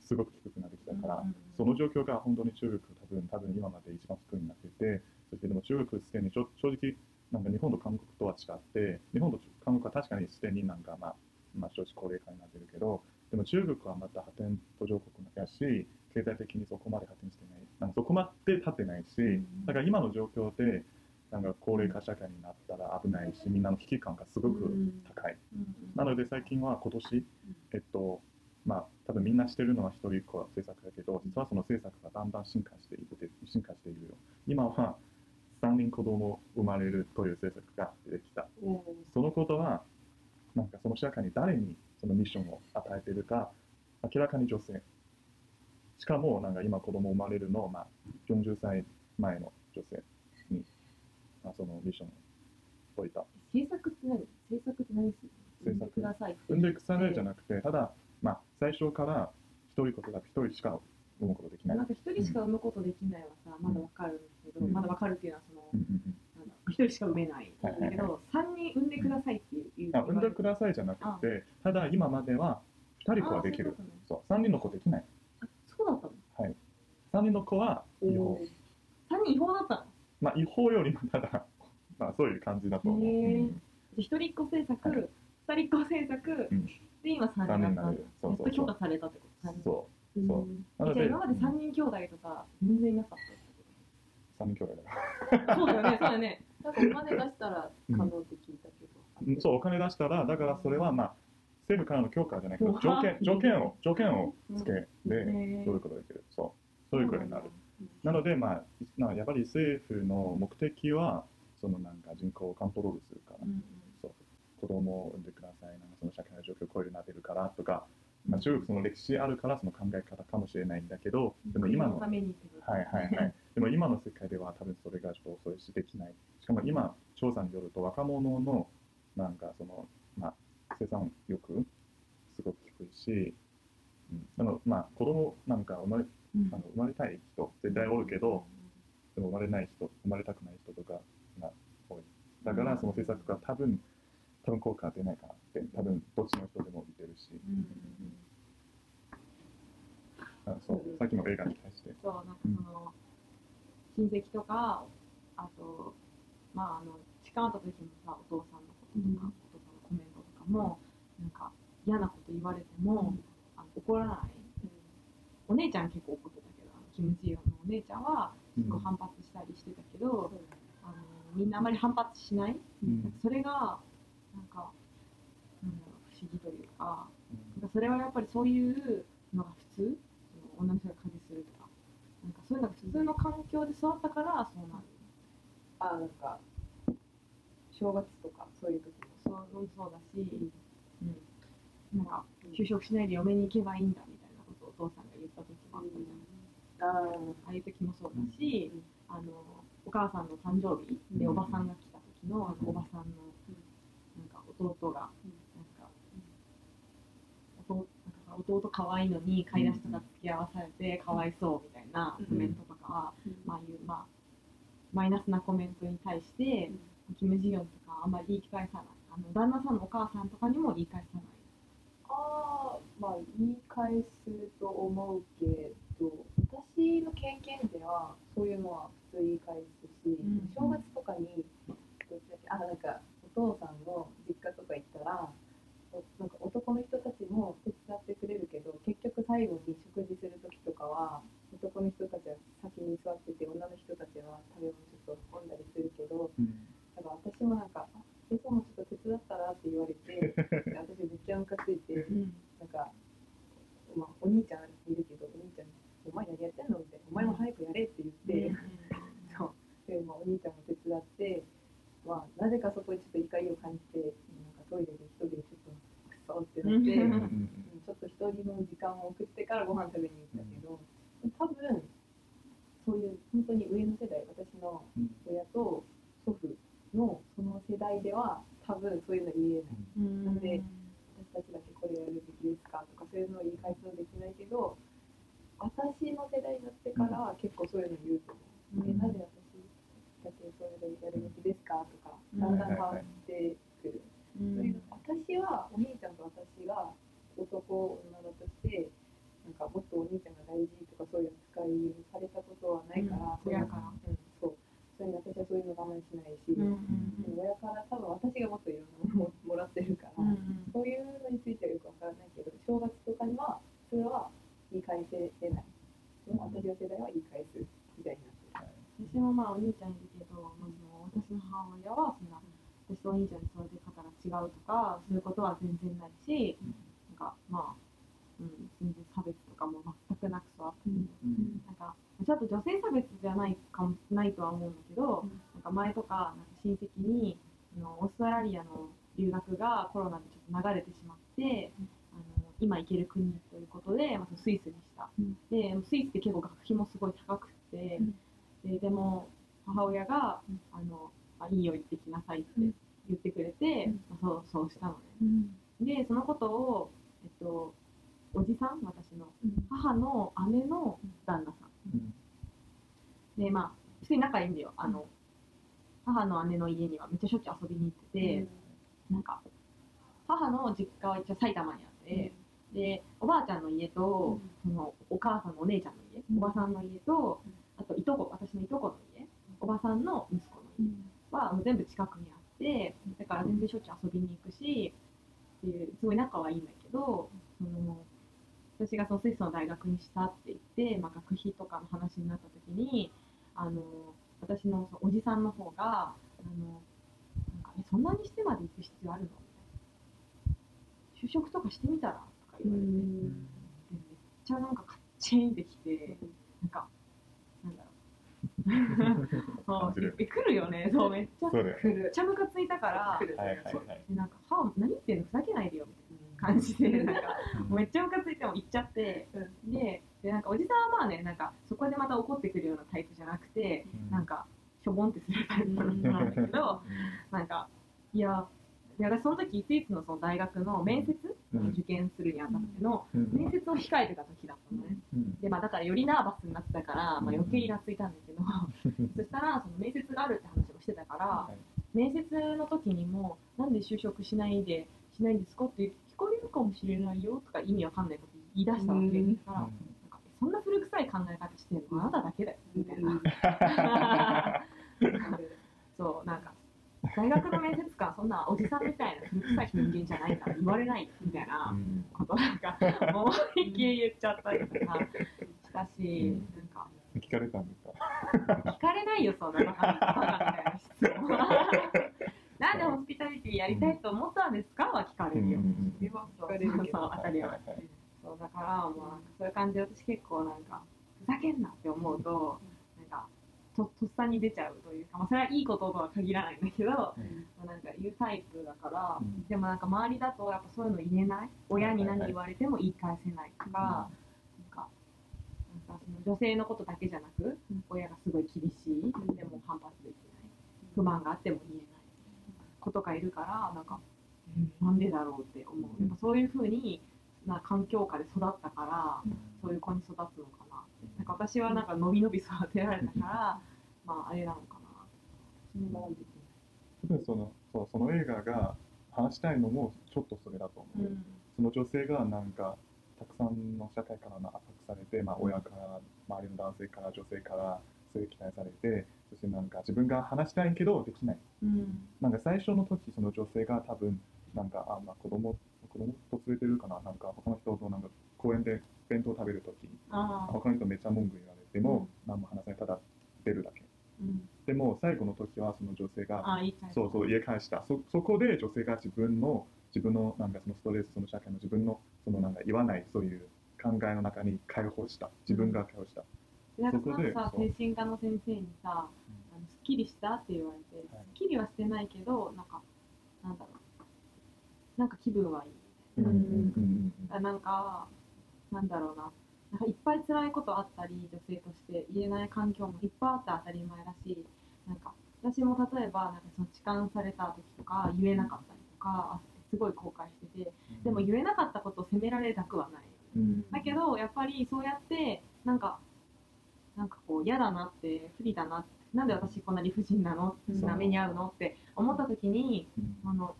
すごく低くなってきたから、うんその状況が本当に中国多分多分今まで一番低くなっててそしてでも中国すでにちょ正直なんか日本と韓国とは違って日本と韓国は確かにすでになんかまあまあ少子高齢化になってるけどでも中国はまた発展途上国やし経済的にそこまで発展してないなんかそこまで立ってないし、んだから今の状況でなんか高齢化社会になったら危ないしみんなの危機感がすごく高い、うんなので最近は今年、えっとまあ多分みんなしてるのは一人っ子政策だけど実はその政策がだんだん進化していって進化しているよ。今は3人子供生まれるという政策が出てきた。うん。そのことはなんかその社会に誰にそのミッションを与えているか明らかに女性。しかもなんか今子供生まれるの、まあ、40歳前の女性に、まあ、そのミッションを置いた。政策って何？政策って何す？る政策。ください産んでくさないじゃなくてただ、まあ、最初から一人子とか一人しか産むことできない。なんか一人しか産むことできないはさ、まだわかるんだけど、うん。まだわかるっていうのはその、一人しか産めない。んだけはいはい。ど、三人産んでくださいっていう。あ産んでくださいじゃなくてただ今までは2人子はできる。あそういうことね。そう3人の子できない。あそうだったの？3人の子は違法。三人違法だったの？まあ違法よりもただ、まあ、そういう感じだと思う、一人っ子政策、はい二人っ子政策、うん。で今三人だったそうそうそう。やっと許可されたってこと。そう。う。ん。そうじゃあ今まで三人兄弟とか全然いなかっ3人兄弟だかたそうだよね (laughs) そうだよね。なんかお金出したら可能って聞いたけど、らそうお金出したらだからそれはまあ政府からの許可じゃないけど条件条件を条件をつけてね取ることができるそう。そういうくらいになる。なのでまあなやっぱり政府の目的はそのなんか人口をコントロールするから、うん子供を産んでくださいなんかその社会の状況をこういうなってるからとか、まあ、中国その歴史あるからその考え方かもしれないんだけどでも今のはいはいはい。(laughs) でも今の世界では多分それがちょっとそれしできない。しかも今、調査によると若者のなんかその、まあ、生産欲すごく低いし、うん、あのまあ子供なんか生まれうんあの生まれたい人絶対おるけど、でも生まれない人、生まれたくない人とかが多い。だからその政策が多分、多分効果が出ないかなって、多分どっちの人でも見てるし、うんうん。うんあそうさっきの映画に対して。そう、なんかその、親戚とか、あと、まあ、あの、近かった時もさ、お父さんのこととか、お父さんのコメントとかも、なんか、嫌なこと言われても、あの怒らない。お姉ちゃん結構怒ってたけど、あのキム・ジヨンのお姉ちゃんは結構反発したりしてたけど、あのみんなあまり反発しない。うん。それが、なんか、なんだろう、不思議というか、なんかそれはやっぱりそういうのが普通？その女の人が家事するとか。なんかそういうのが普通の環境で育ったからそうなる。あなんか正月とかそういう時もそう。そうだし、うん、なんか就職しないで嫁に行けばいいんだみたいなことをお父さんが言った時もあったじゃんあーああいう時もそうだし、うん。あのお母さんの誕生日でうん。おばさんが来た時のあのおばさんの弟がうんなんか弟可愛いのに買い出しとか付き合わされてかわいそうみたいなコメントとかは、まあいうまあマイナスなコメントに対して、キム・ジヨンとかあんまり言い返さない。あの旦那さんのお母さんとかにも言い返さない。あーまあ言い返すと思うけど私の経験ではそういうのは普通言い返すし、ん。正月とかにどっちだっけあなんかお父さんの実家とか行ったらなんか男の人たちも手伝ってくれるけど結局最後に食事する時とかは男の人たちは先に座ってて女の人たちは食べ物ちょっと運んだりするけど、うん、だから私もなんか「いつもちょっと手伝ったら?」って言われて (laughs) 私めっちゃムカついて、なんか、まあ、お兄ちゃんいるけどお兄ちゃん「お前何やってんの?」みたいな「お前も早くやれ」って言って、うん、(laughs) そうで、まあ、お兄ちゃんも手伝って。まあ、なぜかそこにちょっと怒りを感じてなんかトイレで一人でちょっとクソってなって、ちょっと一人の時間を送ってからご飯食べに行ったけど、多分そういう本当に上の世代私のうん親と祖父のその世代では多分そういうの言えない。うん。なんで私たちだけこれやるべきですかとかそういうのを言い返すのできないけど私の世代になってから結構そういうの言うと思う、うん。えなぜ私だけそういうのやるべきですかとかうんだんだん変わってくる、うん。それが私はお兄ちゃんと私が男女だとしてなんかもっとお兄ちゃんが大事とかそういう扱いをされたことはないから、うん。そういう親から。うん、そう。それに私はそういうの我慢しないし、うん親から多分私がもっといろんなものをもらってるから、うんうん。そういうのについてはよくわからないけど正月とかにはそれは言い返せれない。でも私の世代は言い返すみたいにな私もまあお兄ちゃんいるけど、まあ、その私の母親はそんな私とお兄ちゃんの育て方が違うとかそういうことは全然ないし、なんかまあ、うん、全然差別とかも全くなく育ったけど、うんなんかちょっと女性差別じゃないかもないとは思うんだけど、うんなんか前とかなんか親戚にあのオーストラリアの留学がコロナでちょっと流れてしまって、うんあの今行ける国ということで、まあ、スイスにした、うん。でスイスって結構学費もすごい高くて、ででも母親が、うん。あのあいいよ行ってきなさいってうん言ってくれて、うん。まあ、そうそうしたのね。でそのことを、えっと、おじさん私の母の姉の旦那さん。うん。でまあ普通に仲いいんだよ。あの、母の姉の家にはめっちゃしょっちゅう遊びに行ってて、なんか母の実家は一応埼玉にあって、でおばあちゃんの家と、そのお母さんのお姉ちゃんの家、うん。おばさんの家とうんあといとこ私のいとこの家おばさんの息子の家はもう全部近くにあってだから全然しょっちゅう遊びに行くしっていうすごい仲はいいんだけど、その私がそのスイスの大学にしたって言って、まあ、学費とかの話になった時にあの私のおじさんの方があのなんかえそんなにしてまで行く必要あるの就職とかしてみたら？とか言われて、でめっちゃなんかカッチンってきてなんか (laughs) そうえ来るよね。そうめっちゃ来る。めっちゃムカついたからはいはいなんか「は何言ってんの？ふざけないでよ」みたいな感じでなんかうんめっちゃムカついても行っちゃってででなんかおじさんはまあねなんかそこでまた怒ってくるようなタイプじゃなくてうん。なんかしょぼんってするタイプなんだけどなんかいやで私その時スイスのその大学の面接、うん。受験するにあたってのうん。面接を控えてた時だったのね。うん。でまあだからよりナーバスになってたから、まあ、余計イラついたんだけど、(laughs) そしたらその面接があるって話をしてたから、はい。面接の時にもなんで就職しないでしないんですかって聞かれるかもしれないよとか意味わかんないこと言い出したわけ、うんだからなんかそんな古臭い考え方してるのあなただけだよみたいな、(laughs) (laughs) そうなんか大学の面接官そんなおじさんみたいな古臭い人間じゃないから言われないみたいなことなんか思いっきり言っちゃったりとかしたし、なんか聞かれたんですか聞かれないよそんなバカみたいな質問なんでホスピタリティやりたいと思ったんですかは聞かれるよ、うん聞かれるけどそう当たり前そうだからもうそういう感じで私結構なんかふざけんなって思うとととっさに出ちゃうというか、まあ、それはいいこととは限らないんだけど、まあ、なんか言うタイプだから、うん。でもなんか周りだとやっぱそういうの言えない？親に何言われても言い返せないとか、なんかなんかその女性のことだけじゃなく、うん親がすごい厳しい、でも反発できない。不満があっても言えない。子とかいるからなんか、なんでだろうって思う。やっぱそういうふうにな環境下で育ったから、そういう子に育つのかか私はなんか伸び伸び育てられたから、まああれなのかな。なんで多分そのそうその映画が話したいのもちょっとそれだと思う、その女性がなんかたくさんの社会からの圧迫されて、まあ、親から周りの男性から女性からそういう期待されてそしてなんか自分が話したいけどできない。うん。なんか最初の時その女性が多分なんかあ、まあ、子供子供と連れてるかな。なんか他の人となんか公園で弁当食べる時ああ他の人めっちゃ文句言われても、何も話さないただ出るだけ。うん。でも最後の時はその女性がそうそう家返した。そそこで女性が自分の自分のなんかそのストレスその社会の自分のそのなんか言わないそういう考えの中に解放した。自分が解放した、でなんかそこでさ精神科の先生にさ、あのすっきりしたって言われて、はい。すっきりはしてないけどなんかなんだろうなんか気分はいいうんうんうんあなんかなんだろうな。なんかいっぱい辛いことあったり女性として言えない環境もいっぱいあって当たり前だしなんか私も例えばなんかその痴漢された時とか言えなかったりとかすごい後悔しててうん。でも言えなかったことを責められたくはない。うん。だけどやっぱりそうやってなんかなんかこう嫌だなって不利だななんで私こんな理不尽なの？う。んな目に遭うの？って思った時にうん。あの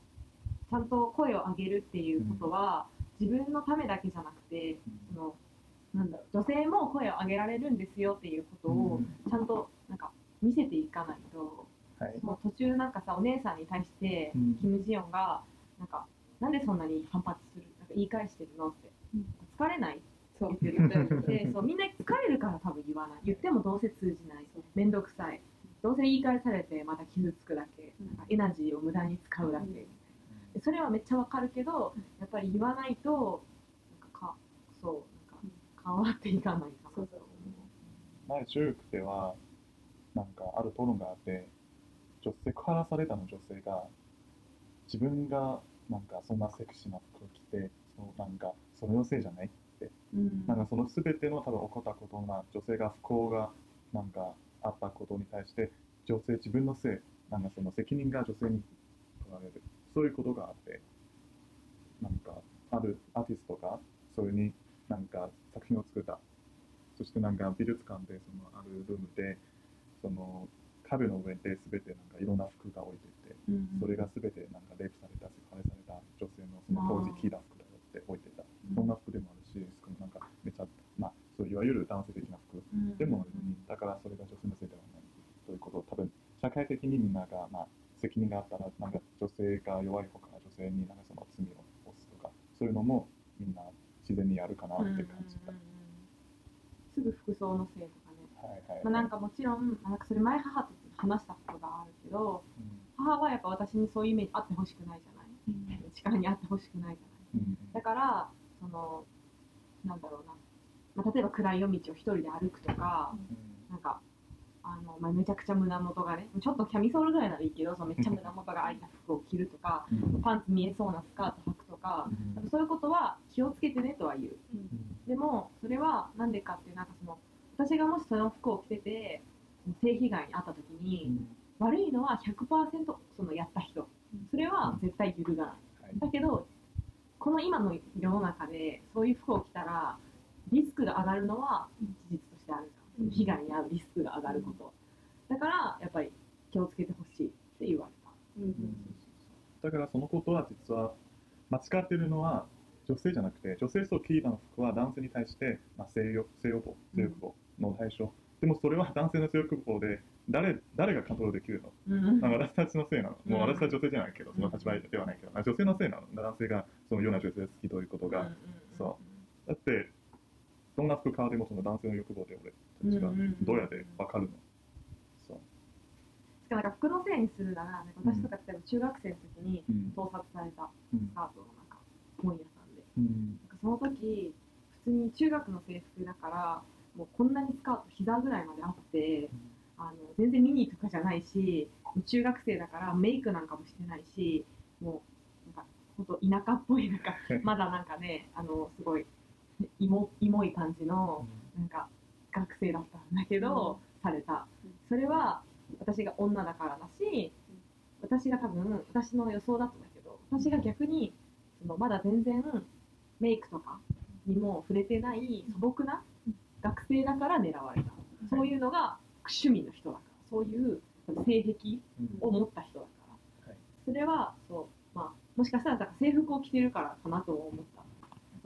ちゃんと声を上げるっていうことは、自分のためだけじゃなくてそのなんだろう女性も声を上げられるんですよっていうことをちゃんとなんか見せていかないと、はい。もう途中なんかさお姉さんに対して、うん。キム・ジヨンがなんかなんでそんなに反発するなんか言い返してるのって、うん。疲れない？そう。って言って。(laughs) てそうみんな疲れるから多分言わない。言ってもどうせ通じない。面倒くさい。どうせ言い返されてまた傷つくだけ、うんなんかエナジーを無駄に使うだけ、それはめっちゃわかるけどやっぱり言わないとなんかかそうなんか変わっていかないかな。とうそう。前中国ではなんかある討論があって女性セクハラされたの女性が自分がなんかそんなセクシーな服を着てそうなんかそれのせいじゃない？うん。なんかその全ての多分起こったことが女性が不幸がなんかあったことに対して女性自分のせいなんかその責任が女性に取られるそういうことがあってなんかあるアーティストがそれになんか作品を作った。そしてなんか美術館でそのあるルームでその壁の上で全てなんかいろんな服が置いていてうんそれが全てなんかレイプされたセクハラされた女性のその当時着た服だよって置いてた。そんな服でもあるし、しかもなんかめちゃ、まあ、そういわゆる男性的な服うんでもあるのに、だからそれが女性のせいではないということを、多分社会的にみんなが、まあ、責任があったら、なんか女性が弱い方から女性になんかその罪を押すとか、そういうのもみんな自然にやるかなって感じた。うんうんうん。すぐ服装のせいとかね、はいはい。まあ、なんかもちろんなんかそれ前母と話したことがあるけどうん。母はやっぱ私にそういうイメージあってほしくないじゃない。力にあってほしくないじゃないうん。だからそのなん。だろうな、まあ、例えば暗い夜道を一人で歩くとかなん。かあの、まあ、めちゃくちゃ胸元がねちょっとキャミソールぐらいならいいけどそのめっちゃ胸元が開いた服を着るとかうん。パンツ見えそうなスカート履くとかうん。そういうことは気をつけてねとは言う。でもそれはなんでかってなんかその私がもしその服を着てて性被害に遭った時に、悪いのは100%そのやった人。それは絶対揺るがない。だけどこの今の世の中でそういう服を着たらリスクが上がるのは事実被害に遭うリスクが上がること、だからやっぱり気をつけてほしいって言われた、だからそのことは実は間違ってるのは女性じゃなくて女性とキーダの服は男性に対して、まあ、性欲性欲望性欲望の対象、でもそれは (laughs) 男性の性欲望で誰誰がコントロールできるの？うん。なんか私たちのせいなの、もううん私は女性じゃないけど、その立場ではないけど、あ女性のせいなの、男性がそのような女性が好きということが、そだって、どんな服買うでもその？男性の欲望で俺。たちがどうやって分かるの、そう、しかもなんか服のせいにするならなんか私とか例えば中学生の時にうん。盗撮されたうん。スカートのなんか本屋さんで。うん。なんかその時普通に中学の制服だからもうこんなにスカート膝ぐらいまであってあの全然ミニとかじゃないし中学生だからメイクなんかもしてないしもうなんかほんと田舎っぽいなんか (laughs) まだなんかねあのすごいイモイモい感じのなんか学生だったんだけど、された。それは私が女だからだし私が多分私の予想だったんだけど私が逆にそのまだ全然メイクとかにも触れてない素朴な学生だから狙われた。そういうのが趣味の人だから。そういう性癖を持った人だから、はい。それはそう、まあ、もしかしたらだから制服を着てるからかなと思った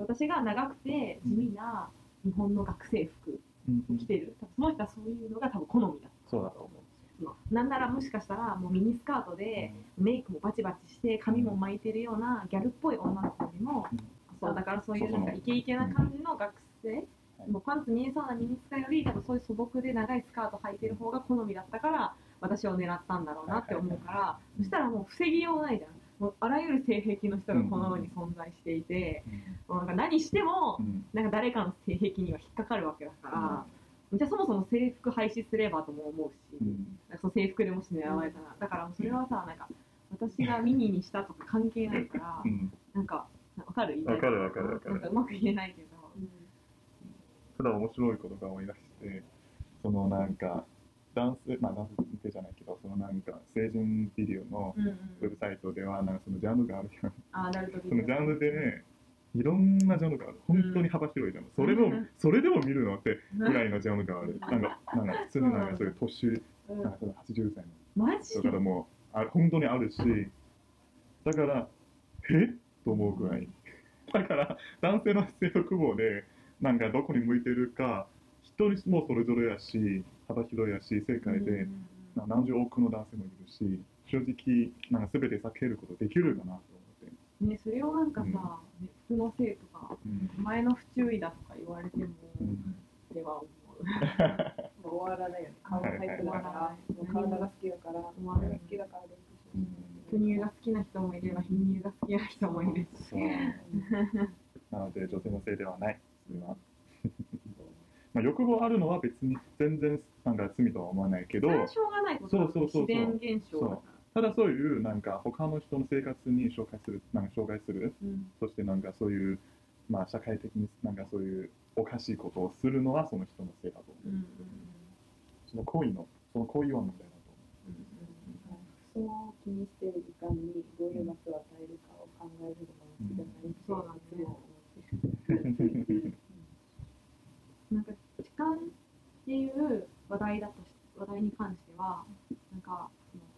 私が長くて地味な日本の学生服うんうん。を着てる。多分その人はそういうのが多分好みだそうだと思う。なんならもしかしたらもうミニスカートでメイクもバチバチして髪も巻いてるようなギャルっぽい女の子よりも、うん。そうだからそういうなんかイケイケな感じの学生、はいもうパンツ見えそうなミニスカより多分そういう素朴で長いスカート履いてる方が好みだったから私を狙ったんだろうなって思うから、そしたらもう防ぎようないじゃんもうあらゆる性癖の人がこの世に存在していて、もうなんか何してもうん。なんか誰かの性癖には引っかかるわけだから、じゃあそもそも制服廃止すればとも思うし、うん。なんかその制服でもし狙われたら、だからそれはさなんか私がミニにしたとか関係ないから、うん。なんかわかる？わかるわかるわかる。なんかうまく言えないけど、ただ面白いことが思い出してそのなんか男性まあ男性じゃないけどそのなんか成人ビデオのウェブサイトではなんかそのジャンルがあるやんあアダルトビそのジャンルでねいろんなジャンルがある。本当に幅広い。じゃん、それでもうんそれでも見るのってぐらいのジャンルがあるなんかなんか普通になんかそういう年うん。なんかその80歳マジでのだからもうあ本当にあるしだからえ？と思うぐらい。だから男性の性欲望でなんかどこに向いてるか一人もそれぞれやし幅広いやし世界で何十億の男性もいるし正直なんか全て避けることできるかなと思って、ね、それをなんかさ、ね、服のせいとかうん。前の不注意だとか言われても、うんでは思う終わらないよね。顔が入ってるから、体が好きだから、終わらない好きだから練習し巨乳が好きな人もいれば貧乳が好きな人もいるしなので女性のせいではないそれはまあ欲望あるのは別に全然なんか罪とは思わないけどしょうがないことだ。そうそうそうそう。自然現象だから。ただそういうなんか他の人の生活に紹介するなんか障害するうん。そしてなんかそういうまあ社会的になんかそういうおかしいことをするのはその人のせいだと思う、うんうんその行為のその行為は問題だと服装を気にしてる時間にどういう罰を与えるかを考えるのが好きじゃないってそうな (laughs) んですねいつも思ってるなんかっていう話題だとし話題に関してはなんか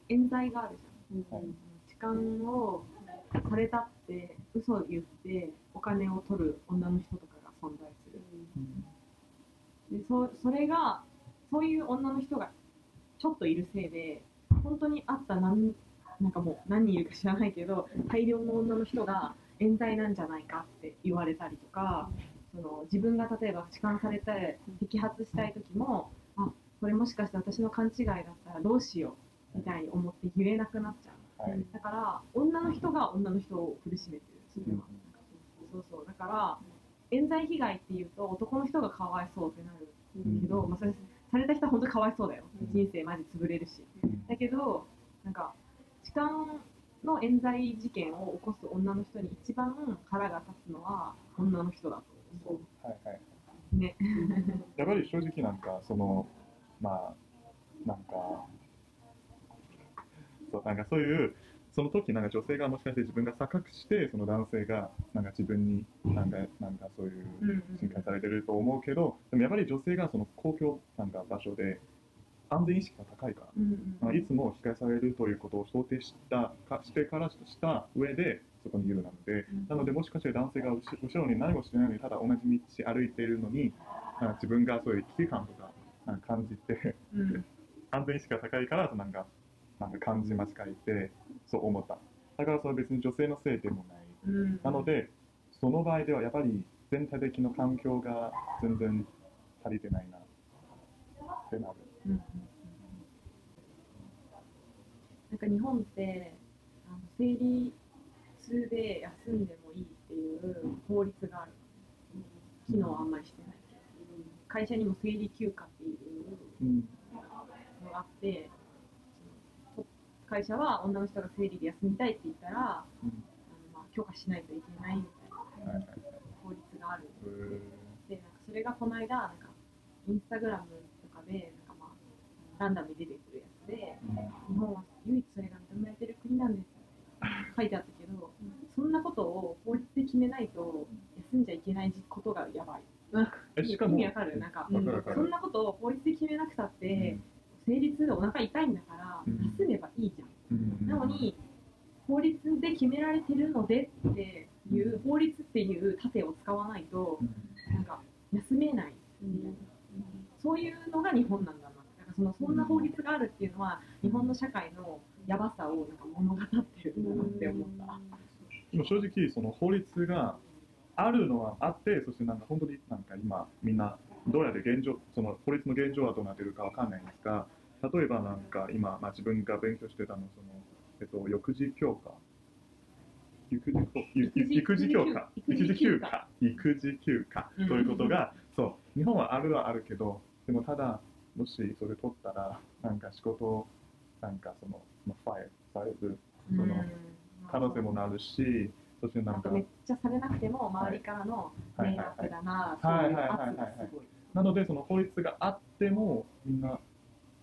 冤罪があるじゃん。はい痴漢をされたって嘘を言ってお金を取る女の人とかが存在する。でそそれがそういう女の人がちょっといるせいで本当にあった何なんかもう何人いるか知らないけど大量の女の人が冤罪なんじゃないかって言われたりとかその自分が例えば痴漢されて摘発したい時もあこれもしかして私の勘違いだったらどうしようみたいに思って言えなくなっちゃう。はい、だから女の人が女の人を苦しめてるそれは、そうそうだから冤罪被害っていうと男の人がかわいそうってなるけど、まあ、それされた人は本当にかわいそうだよ、うん。人生マジ潰れるし。うん。だけどなんか痴漢の冤罪事件を起こす女の人に一番腹が立つのは女の人だと思はいはい、うね。(laughs) やっぱり正直なんかそのまあなんかそうなんかそういうその時なんか女性がもしかして自分が錯覚してその男性がなんか自分になんかなんかそういううんうん。侵害されてると思うけどでもやっぱり女性がその公共なんか場所で安全意識が高いからうんいつも被害されるということを想定したかしてからした上でそこにいるなので、うん。なのでもしかして男性が後後ろに何もしてないのにただ同じ道歩いているのに自分がそういう危機感とか感じてうん。(laughs) 安全意識が高いからなんかなんか感じ間違えてそう思った。だからそれは別に女性のせいでもない。うん。なのでその場合ではやっぱり全体的な環境が全然足りてないな。ってなる。うん。なんか日本ってあの生理痛で休んでもいいっていう法律がある。の、ね、昨日あんまりしてない。けど会社にも生理休暇っていううんのがあって会社は女の人が生理で休みたいって言ったらあうんの、まあ、許可しないといけないみたいな法律がある。んでなんかそれがこの間なんかインスタグラムとかでなんかまあランダムに出てくるやつで日本は唯一それが認められてる国なんです書いてあったけど、そんなことを法律で決めないと休んじゃいけないことがやばい。意味わかる？なんか、そんなことを法律で決めなくたって、生理痛でお腹痛いんだからうん。休めばいいじゃん。うん。なのに法律で決められてるのでっていう法律っていう盾を使わないとなんか休めない。そういうのが日本なんだな。だからそのそんな法律があるっていうのは日本の社会のやばさをなんか物語ってるんだなって思った。でも正直その法律があるのはあってそしてなんか本当になんか今みんなどうやって現状その法律の現状はどうなってるかわかんないんですが例えばなんか今、まあ、自分が勉強してたのその、えっと、抑止強化育児育児育児休暇育児休暇育児休暇うんということが、そう日本はあるはあるけどでもただもしそれ取ったらなんか仕事をなんかその、まあ、ファイルされるその可能性もなるしそしてなんかめっちゃされなくても周りからの迷惑だな、はいそういうは圧がすごい。なのでその法律があってもみんな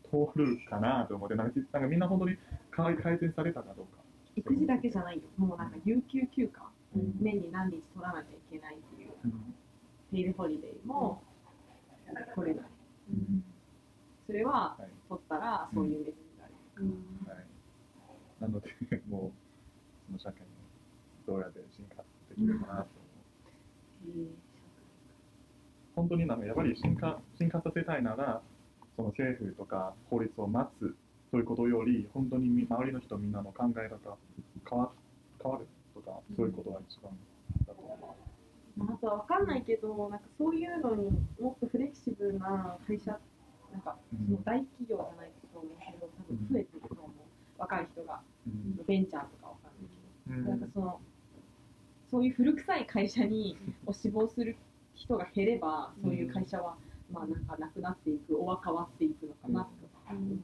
通るかなと思ってなんかなんかみんな本当に改改善されたかどうか。育児だけじゃないよ。もうなんか有給休暇、うん年に何日取らなきゃいけないっていううんペイドホリデーも取れない。それははい取ったらそういうメリットがあはい、なので、もう、その社会にどうやって進化できるかなと思う。本当になんかやっぱり進化進化させたいなら、その政府とか法律を待つということより、本当にみ周りの人みんなの考え方変わ変わるとか、そういうことが一番だと思う。まあ、あとは分かんないけど、なんかそういうのにもっとフレキシブルな会社、なんかその大企業じゃないと思うけど、多分増えてると思う。若い人がうん。ベンチャーとか分かんないけど。うん。なんかそのそういう古臭い会社にを志望する人が減ればそういう会社は、まあなんかなくなっていくおは変わっていくのかなと思う、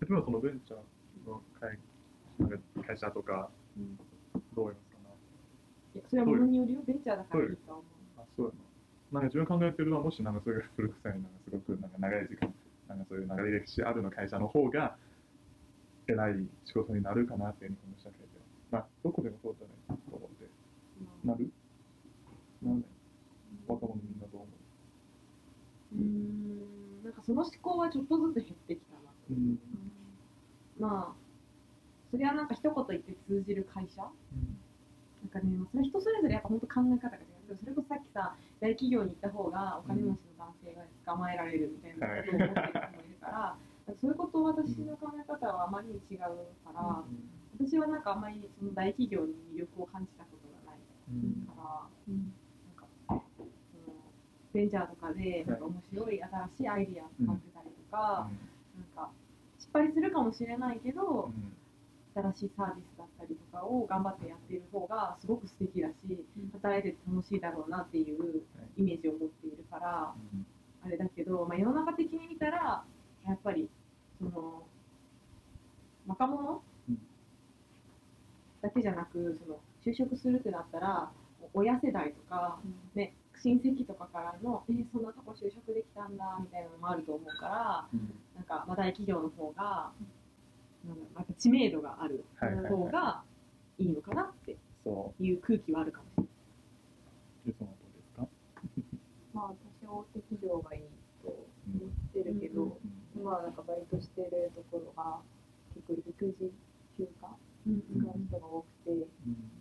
例えばそのベンチャーの会会社とか、どう思いますか？ねいやそれはものによるよ。ベンチャーだからいいとは思あそうやな。なんか自分考えてるのは、もしなんかそういう古臭い、なんかすごくなんか長い時間、なんかそういう長い歴史あるの会社の方が、偉い仕事になるかなって日本の社会で。まあ、どこでもそうじゃないと思って。うなる？なんで？若者みんなどう思う？ーんなんかその思考はちょっとずつ減ってきたなううん。まあそれはなんか一言言って通じる会社？なんかね、まあそれは人それぞれやっぱ本当考え方が違う。それこそさっきさ、大企業に行った方がお金持ちの男性が捕まえられるみたいなことを思ってる人もいるから、(laughs) そういうこと私の考え方はあまりに違うから、私はなんかあんまりその大企業に魅力を感じたことがないうんから、なんかそのベンチャーとかでなんか面白い新しいアイディアを感じたりとか、なんか失敗するかもしれないけど、新しいサービスだったりとかを頑張ってやっている方がすごく素敵だし、働いてて楽しいだろうなっていうイメージを持っているから、あれだけど、まあ、世の中的に見たらやっぱりその若者うんだけじゃなくその就職するってなったら親世代とか、ね、親戚とかからの「えそんなとこ就職できたんだ」みたいなのもあると思うからなんか、まあ、大企業の方がなんなんか知名度があるはいはいはい。方がいいのかなってそいう空気はあるかもしれない。う。で、そのどうですか？(laughs) まあ私は大手企業がいいと思ってるけど、うん今はなんかバイトしてるところが結構育児休暇うん使う人が多くて、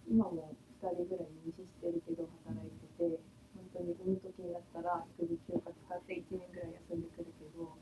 今も2人ぐらい入試してるけど働いてて本当に産む時になったら育児休暇使って1年ぐらい休んでくるけど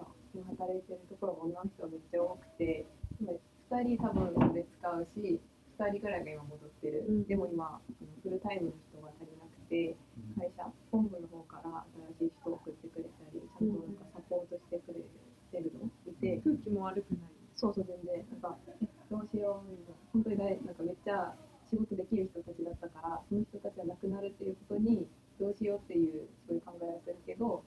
なんか今働いてるところが女の人がめっちゃ多くて今2人多分それ使うし2人ぐらいが今戻ってる、うん。でも今フルタイムの人が足りなくて会社本部の方から新しい人を送ってくれたりちゃんとなんかサポートしてくれてるの？いて、空気も悪くない。そうそう全然。なんかえどうしよう。みたいな本当に大なんかめっちゃ仕事できる人たちだったからその人たちが亡くなるっていうことにどうしようっていうそういう考えはするけど、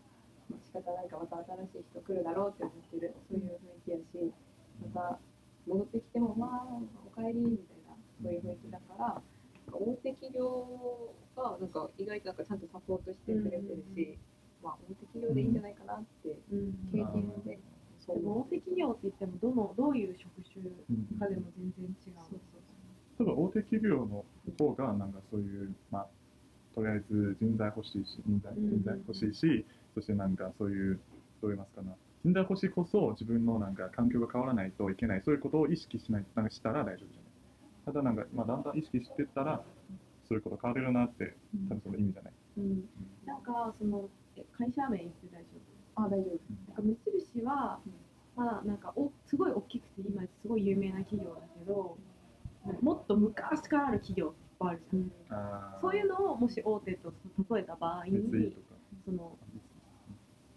まあ、仕方ないからまた新しい人来るだろうって思ってる。そういう雰囲気やしまた戻ってきてもまあおかえりみたいなそういう雰囲気だから大手企業がなんか意外となんかちゃんとサポートしてくれてるし、まあ、大手企業でいいんじゃないかなって経験でそう。大手企業って言ってもどのどういう職種うんかでも全然違う。そうそう多分大手企業の方がなんかそういう、まあ、とりあえず人材欲しいし人材うん人材欲しいし、そしてなんかそういうどう言いますかな。人材欲しいこそ自分のなんか環境が変わらないといけない。そういうことを意識しないなんかしたら大丈夫じゃない。ただなんか、まあ、だんだん意識してったらそういうこと変われるなって多分その意味じゃない、うん、なんかそのえ会社名言って大丈夫？あ大丈夫。なんか無印は、まあなんかおすごい大きくて今すごい有名な企業だけどもっと昔からある企業っていっぱいあるじゃん、あー。そういうのをもし大手と例えた場合にその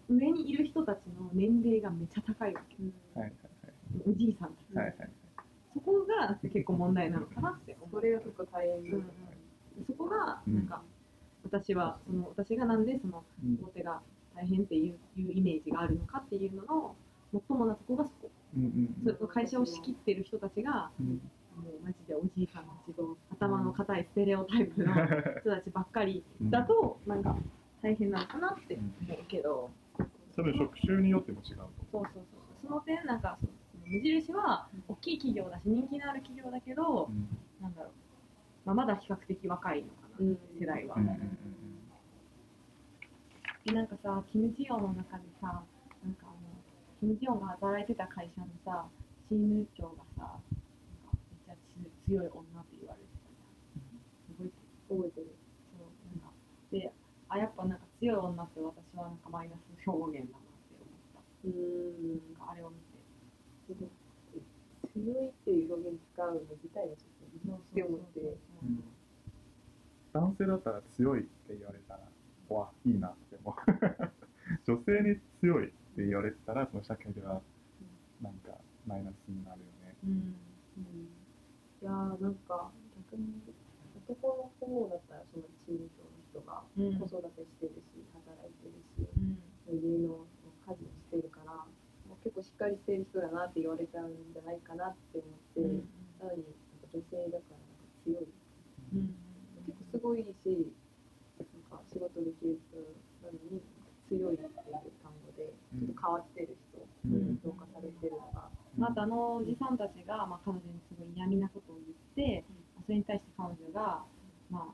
上にいる人たちの年齢がめっちゃ高いわけ。はいはいおじいさんたち、はいはいはい。そこが結構問題なのかなって思そうれが結構大変で、うんうんそこがなんか、私はその私がなんでそのうん。表が大変っていういうイメージがあるのかっていうのの最もなとこがそこ、会社を仕切ってる人たちがうん。もうマジでおじいさんたちと頭の固いステレオタイプの (laughs) 人たちばっかりだとなんか大変なのかなって思うけど、多分職種によっても違うと。そうそうそう。その点なんかその無印は大きい企業だし人気のある企業だけど、うん。なんだろう、まあ、まだ比較的若いのかな、うん世代は。うんうんでなんかさ、キム・ジヨンの中でさ、なんかあの、キム・ジヨンが働いてた会社のさ、チーム長がさ、なんかめっちゃつ強い女って言われてたじゃん。覚えてる覚えてるそう、なんか、で、あ、やっぱなんか強い女って私はなんかマイナス表現だなって思った。うーんなんかあれを見て。強いっていう表現使うの自体がちょっとって思ってうん男性だったら強いって言われたらわいいなって思う女性に強いって言われてたらその社会ではなんかマイナスになるよねうん。うんいやーなんか逆に男の方だったらそのチーム長の人がうん。子育てしてるし働いてるしうん。家の家事をしてるからもう結構しっかりしてる人だなって言われちゃうんじゃないかなって思って、うん。なのになんか女性だからなんか強いうん。結構すごいしなんか仕事できる人なのに強いっていう単語でちょっと変わってる人うんに評価されてるのが、あとあのおじさんたちが、まあ、彼女にすごい嫌味なことを言って、それに対して彼女が、まあ、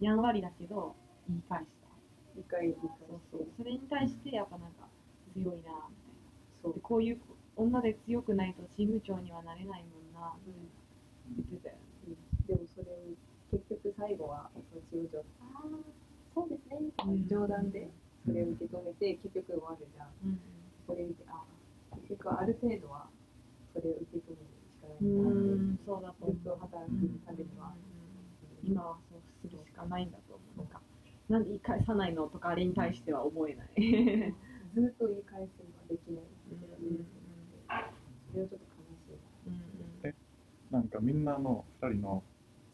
やんわりだけど言い返した。理解理解そうそう。それに対してやっぱなんか強いなみたいな。そうでこういう女で強くないとチーム長にはなれないもんなって言ってたよね。結局最後はそのチーム長ああそうですねうん。冗談でそれを受け止めて結局終わるじゃん。うん。それ見てあ結局ある程度はそれを受け止めるしかないん。だなってん、そうだと思う。ずっと働くためには、今はそうするしかないん。だと思う。なん。か、なん。で言い返さないのとかあれに対しては思えない。ずっと言い返すのはできないうん。それはちょっと悲しいなん。かみん。なの2人の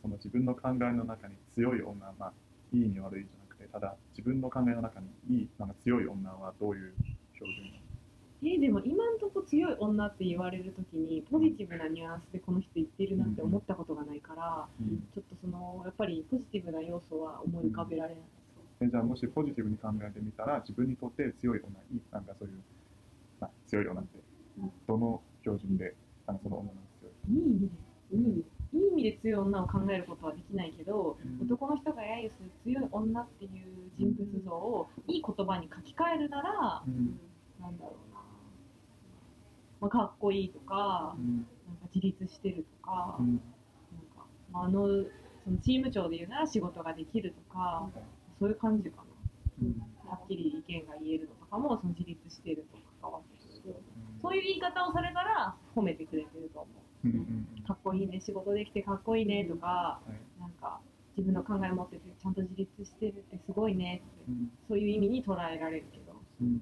その自分の考えの中に強い女まあいいに悪いじゃなくてただ自分の考えの中にいいなんか強い女はどういう標準えでも今んとこ強い女って言われるときにポジティブなニュアンスでこの人言ってるなって思ったことがないから、うん。ちょっとそのやっぱりポジティブな要素は思い浮かべられない、えじゃあもしポジティブに考えてみたら自分にとって強い女いいなんかそういう、まあ、強い女ってどの標準であのその女の強い？いい意味でいい意味でいい意味で強い女を考えることはできないけど、うん。男の人が揶揄する強い女っていう人物像をいい言葉に書き換えるなら、うん。なんだろうな、まあ、かっこいいとか、うん。なんか自立してるとか、うん。なんか、まあ、あのそのチーム長で言うなら仕事ができるとか、そういう感じかうん。な。はっきり意見が言えるのとかもその自立してると関わってくる。そういう言い方をされたら褒めてくれてると思う。かっこいいね、仕事できてかっこいいねとか、はい。なんか自分の考え持っててちゃんと自立してるってすごいねって、うん。そういう意味に捉えられるけど、うん。うん。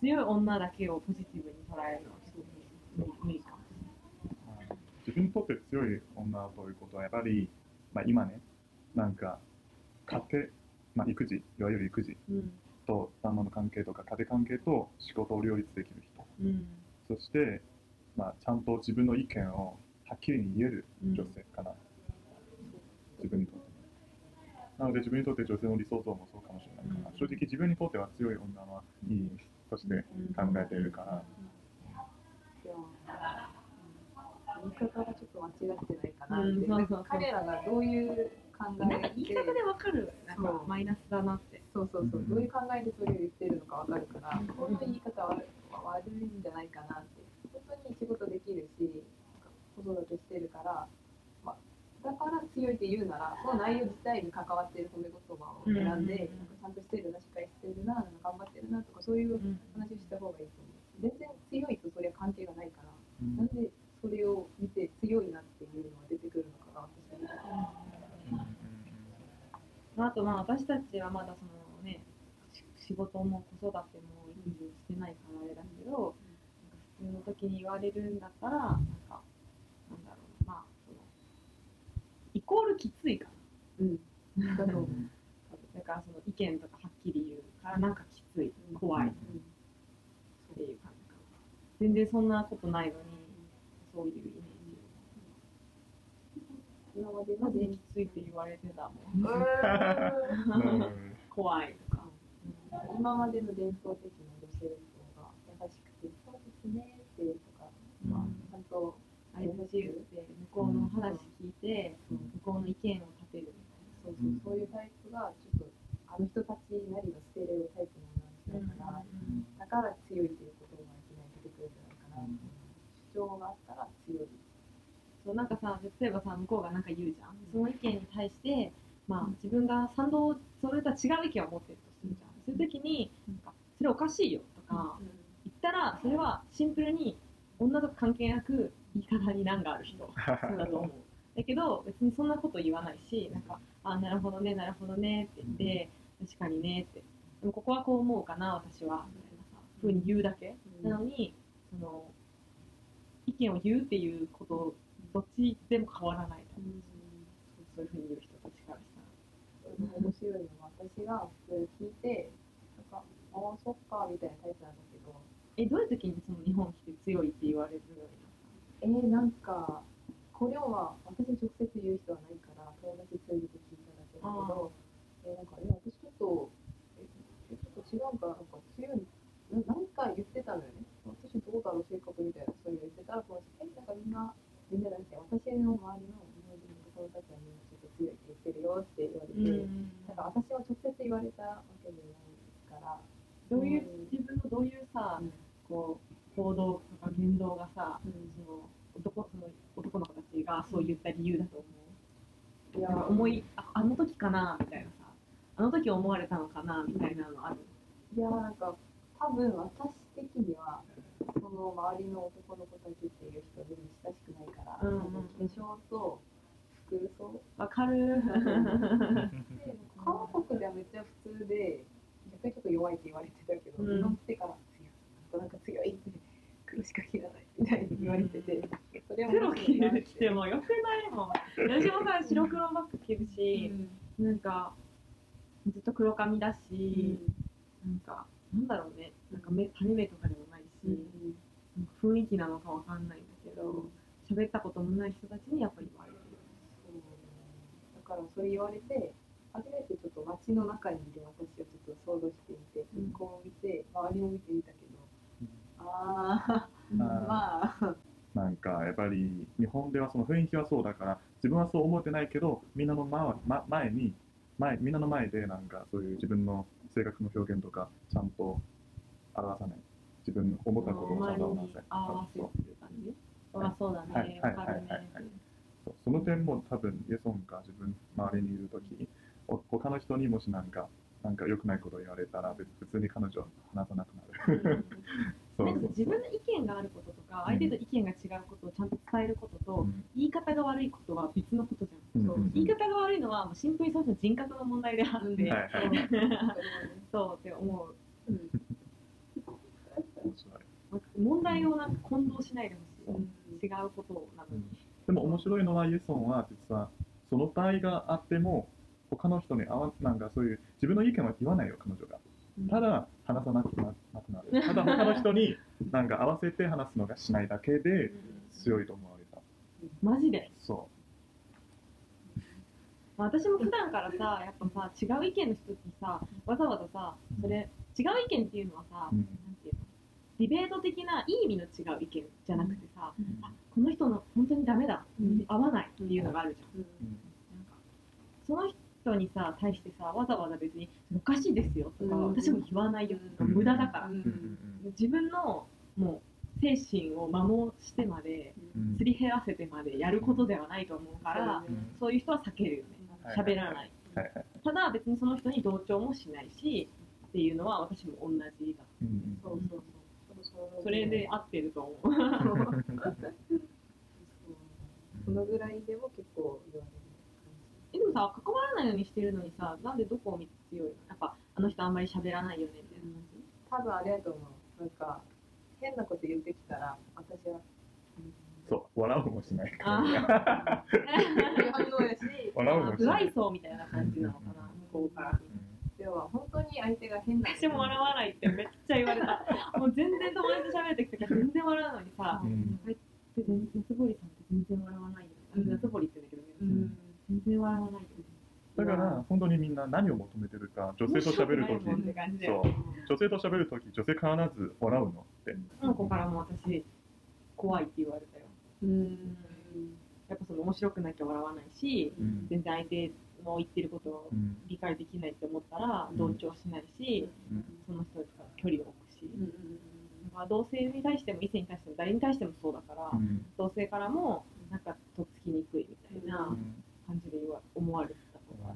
強い女だけをポジティブに捉えるのはちょっと無理かもしまあ自分にとって強い女ということはやっぱり、まあ、今ねなんか家庭、まあ、育児いわゆる育児れない。と旦那の関係とか家庭関係と仕事を両立できる人。うんうん。そして、まあ、ちゃんと自分の意見をはっきりに言える女性かな、自分にとって。なので自分にとって女性の理想像もそうかもしれないから、うん。正直自分にとっては強い女はいいとして考えているから、いや言い方がちょっと間違ってないかな。って、うん彼らがどういう考えなんか言い方でわかる、なんかそう。マイナスだなって。そうそうそう、うん。どういう考えでそれを言ってるのかわかるから、この言い方は悪いんじゃないかなって本当に仕事できるし子育てしてるから、まあ、だから強いって言うならその内容自体に関わってる褒め言葉を選んで、うんなんかちゃんとしてるなしっかりしてるな頑張ってるなとかそういう話をした方がいいと思う。全然強いとそれは関係がないから、うん。なんでそれを見て強いなっていうのが出てくるのかが私は。あとまあ私たちはまだそのねし仕事も子育ても育児をしてないからあれだけど、なんの時に言われるんだったらなんかイコールきついかうん。だとだからその意見とかはっきり言うからなんかきつい。怖い。っていう感じかな。全然そんなことないのにそういうイメージ。今までマジできついって言われてたもん。うん。(laughs) 怖いとか、今までの伝統的な女性像が優しくて「そうですね」ってとか、まあ、ちゃんとあ優しくて向こうの話聞いて向こうの意見を立てるそうそうそういうタイプがちょっとあの人たちなりのステレオタイプの女の人だから、だから強いっていうことがいきなり出てくるんじゃないかな。っていう主張があったら強い。そうなんかさ例えばさ向こうがなんか言うじゃん。その意見に対してまあ自分が賛同それとは違う意見を持ってるとするじゃん。そういう時になんかそれおかしいよとか言ったらそれはシンプルに女とか関係なく言い方に難がある人そうだと思う。だけど別にそんなこと言わないしなんかあなるほどねなるほどねって言って確かにねって。でもここはこう思うかな私は。みたいなさふうに言うだけ。うんなのにその意見を言うっていうことどっちでも変わらない。と思うそういうふうに言う人たちからしたら。面白いのは私が普通聞いてなんか「ああそっか」みたいなタイプなんだけどえどういう時にその日本来て強いって言われるえー、なんかこれは私直接言う人はないから友達通じて聞いただけだけどえーなんかいや私ちょっとええちょっと違うからなんか強いな何か言ってたのよね。私どうだろう性格みたいなそういうの言ってたらこの人えなんかみんな全然なんて私の周りの日本人の友達はみんなちょっと強いって言ってるよって言われて、たなんか私は直接言われたわけじゃないからどういう自分のどういうさうんこう行動とか言動がさうんその男その男の子たちがそう言った理由だと思う。いや思いああの時かなみたいなさあの時思われたのかなみたいなのある。いやなんか多分私的にはその周りの男の子たちっていう人に親しくないから、うん化粧と服装。わかる。で韓国ではめっちゃ普通で逆にちょっと弱いって言われてたけど、うん。日本来てから強いなんか強いって黒しか着らないみたいに言われてて、それは黒着てももよくないもん。私もさ白黒バッグ着るし、なんかずっと黒髪だし、なんかなんだろうね。なんか目垂れ目とかでもないし、うんなんか雰囲気なのかわかんないんだけど喋ったこともない人たちにやっぱり言われる。そう。だからそれ言われて初めてちょっと街の中にいる私をちょっと想像してみて、うん。こう見て周りを見てみたけど、うんまあ。(laughs) なんかやっぱり日本ではその雰囲気はそうだから自分はそう思ってないけどみんなの前,、ま、前に前みんなの前でなんかそういう自分の性格の表現とかちゃんと表さない。自分の思ったことをちゃんと表さない。あそうだはい。ね。はい。はい。はい。はい。ねその点も多分イエソンが自分周りにいるとき他の人にもしなんかなんか良くないことを言われたら別普通に彼女は話さなくなるなんか自分の意見があることとか相手と意見が違うことをちゃんと伝えることと、うん。言い方が悪いことは別のことじゃん、言い方が悪いのはシンプルにその人格の問題であって、うんはいはい。(laughs) そう。って思う。うん。問題をなんか混同しないでほしい、うん違うことなのに、でも面白いのはイエソンは実はその場合があっても他の人に合わなんかそういう自分の意見は言わないよ彼女がただ話さなくななくなる。(laughs) ただ他の人になんか合わせて話すのがしないだけで強いと思われた。マジで？そまあ私も普段からさやっぱさ違う意見の人にさわざわざさそれ違う意見っていうのはさ、う、うん。なんていうの？ディベート的ないい意味の違う意見じゃなくてさ、うん。あこの人の本当にダメだ、うん。合わないっていうのがあるじゃん、うん。なんかその人にさ対してさわざわざ別におかしいですよとか、うん。私も言わないよとか、うん。無駄だから、自分のもう精神を摩耗してまでうん。すり減らせてまでやることではないと思うから、そういう人は避けるよね。はい。喋らない、はい。はい。ただ別にその人に同調もしないしっていうのは私も同じだ。うん。うんそうそうそう。そうそれで合ってると思う。そ (laughs) のぐらいでも結構言われるえでもさ関わらないようにしてるのにさなんでどこを見て強いの？やっぱあの人あんまり喋らないよねみたいな多分あれだと思う。なんか変なこと言ってきたら私は、うん。そう笑うもしないあから。反応やし。笑うもしい。愛想みたいな感じなのかな。向こうから。では本当に相手が変な私も笑わないってめっちゃ言われた。もう全然友達と喋る時とか全然笑うのにさうん。うんこうやって全然夏堀さんって全然笑わないよ。あうん。夏堀って言うんだけど、うん全然笑わない。よだから本当にみんな何を求めてるか女性と喋るとき。女性と喋るとき女性必ず笑うのって。その子からも私怖いって言われたよ。うん。やっぱその面白くなきゃ笑わないしうん。全然相手の言ってることをうん理解できないって思ったらうん。同調しないし、うん。その人と距離を置くし、うん。まあ同性に対しても異性に対しても誰に対してもそうだから、うん。同性からもなんかとっつきにくいみたいな。うん感じで言わ思われてたのが、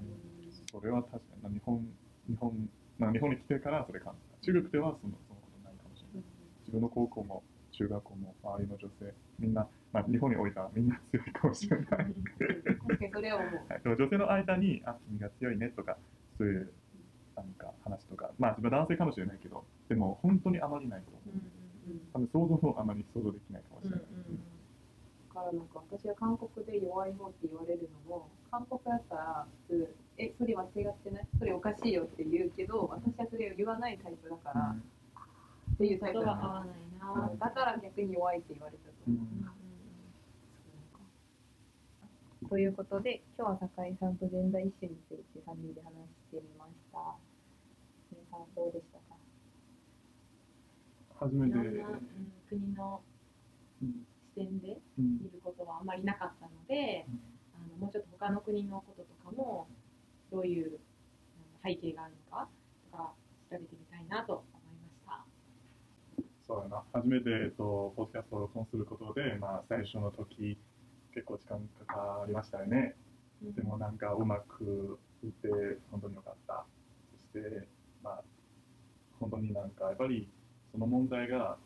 それは確かに日本日本まあ日本に来てからそれ感じた中国ではそのそのことないかもしれない。自分の高校も中学校も周りの女性みんな、まあ、日本においたらみんな強いかもしれない。それは思うはい、でも女性の間に、あ、君が強いねとか、そういうなんか話とか、まあ自分は男性かもしれないけど、でも本当にあまりないと思う。多分想像もあまり想像できないかもしれない。だからなんか私は韓国で弱い方って言われるのも韓国だったら普通えそれ間違ってない？それおかしいよって言うけど私はそれを言わないタイプだから、っていうタイプだか言葉合わないらな、だから逆に弱いって言われたと思う、うん。ということで今日は酒井さんとジェンダーイシューについて3人で話してみました。皆さんどうでしたか？初めて、いろんな、うん国のうん。視点でうん見ることはあんまりなかったので、あのもうちょっと他の国のこととかもどういううん背景があるのかとか調べてみたいなと思いました。そうだな。初めて、えっと、ポッドキャストを録音することで、まあ最初の時、結構時間かかりましたよね。でもなんかうまくいって本当に良かった。そして、まあ、本当になんかやっぱりその問題が、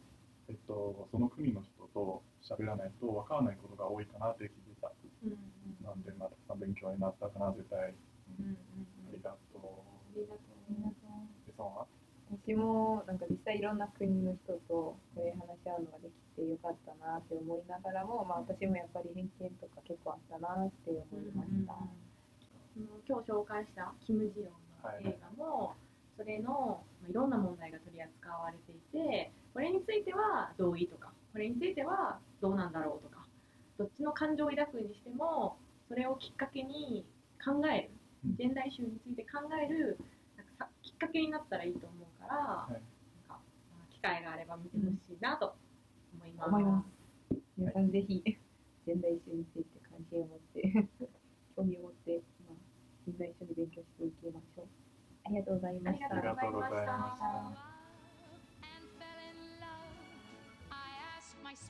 えっと、その国の人と喋らないと分からないことが多いかなって聞いてた。うんうんなん。で、まあ、たくさん勉強になったかな、絶対。う。んう。んう。んありがとう。ありがとう。でさんは私もなんか実際いろんな国の人とこう。いう。話し合う。のができてよかったなって思いながらも、まあ、私もやっぱり偏見とか結構あったなって思いました。その今日紹介したキム・ジヨンの映画も、それのまあいろんな問題が取り扱われていてこれについては同意とかこれについてはどうなんだろうとかどっちの感情を抱くにしてもそれをきっかけに考えるうん現代集について考えるなんかさきっかけになったらいいと思うから、いなんかまあ機会があれば見てほしいなと思います。思います皆さんぜひジェンダーイシューについて関心を持って (laughs) 興味を持って、まあ、みんな一緒に勉強していきましょう。ありがとうございました。ありがとうございました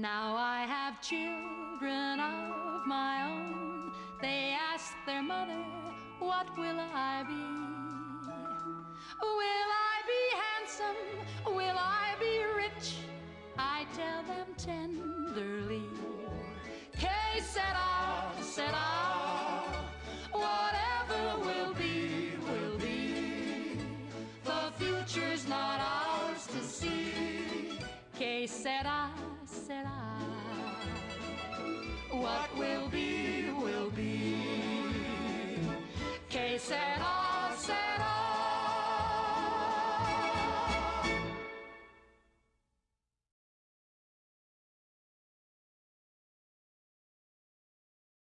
Now I have children of my own. They ask their mother, What will I be? Will I be handsome? Will I be rich? I tell them tenderly. Que sera, sera. Whatever will be, will be. The future's not ours to see. Que sera, sera. What will be, will be. Que sera.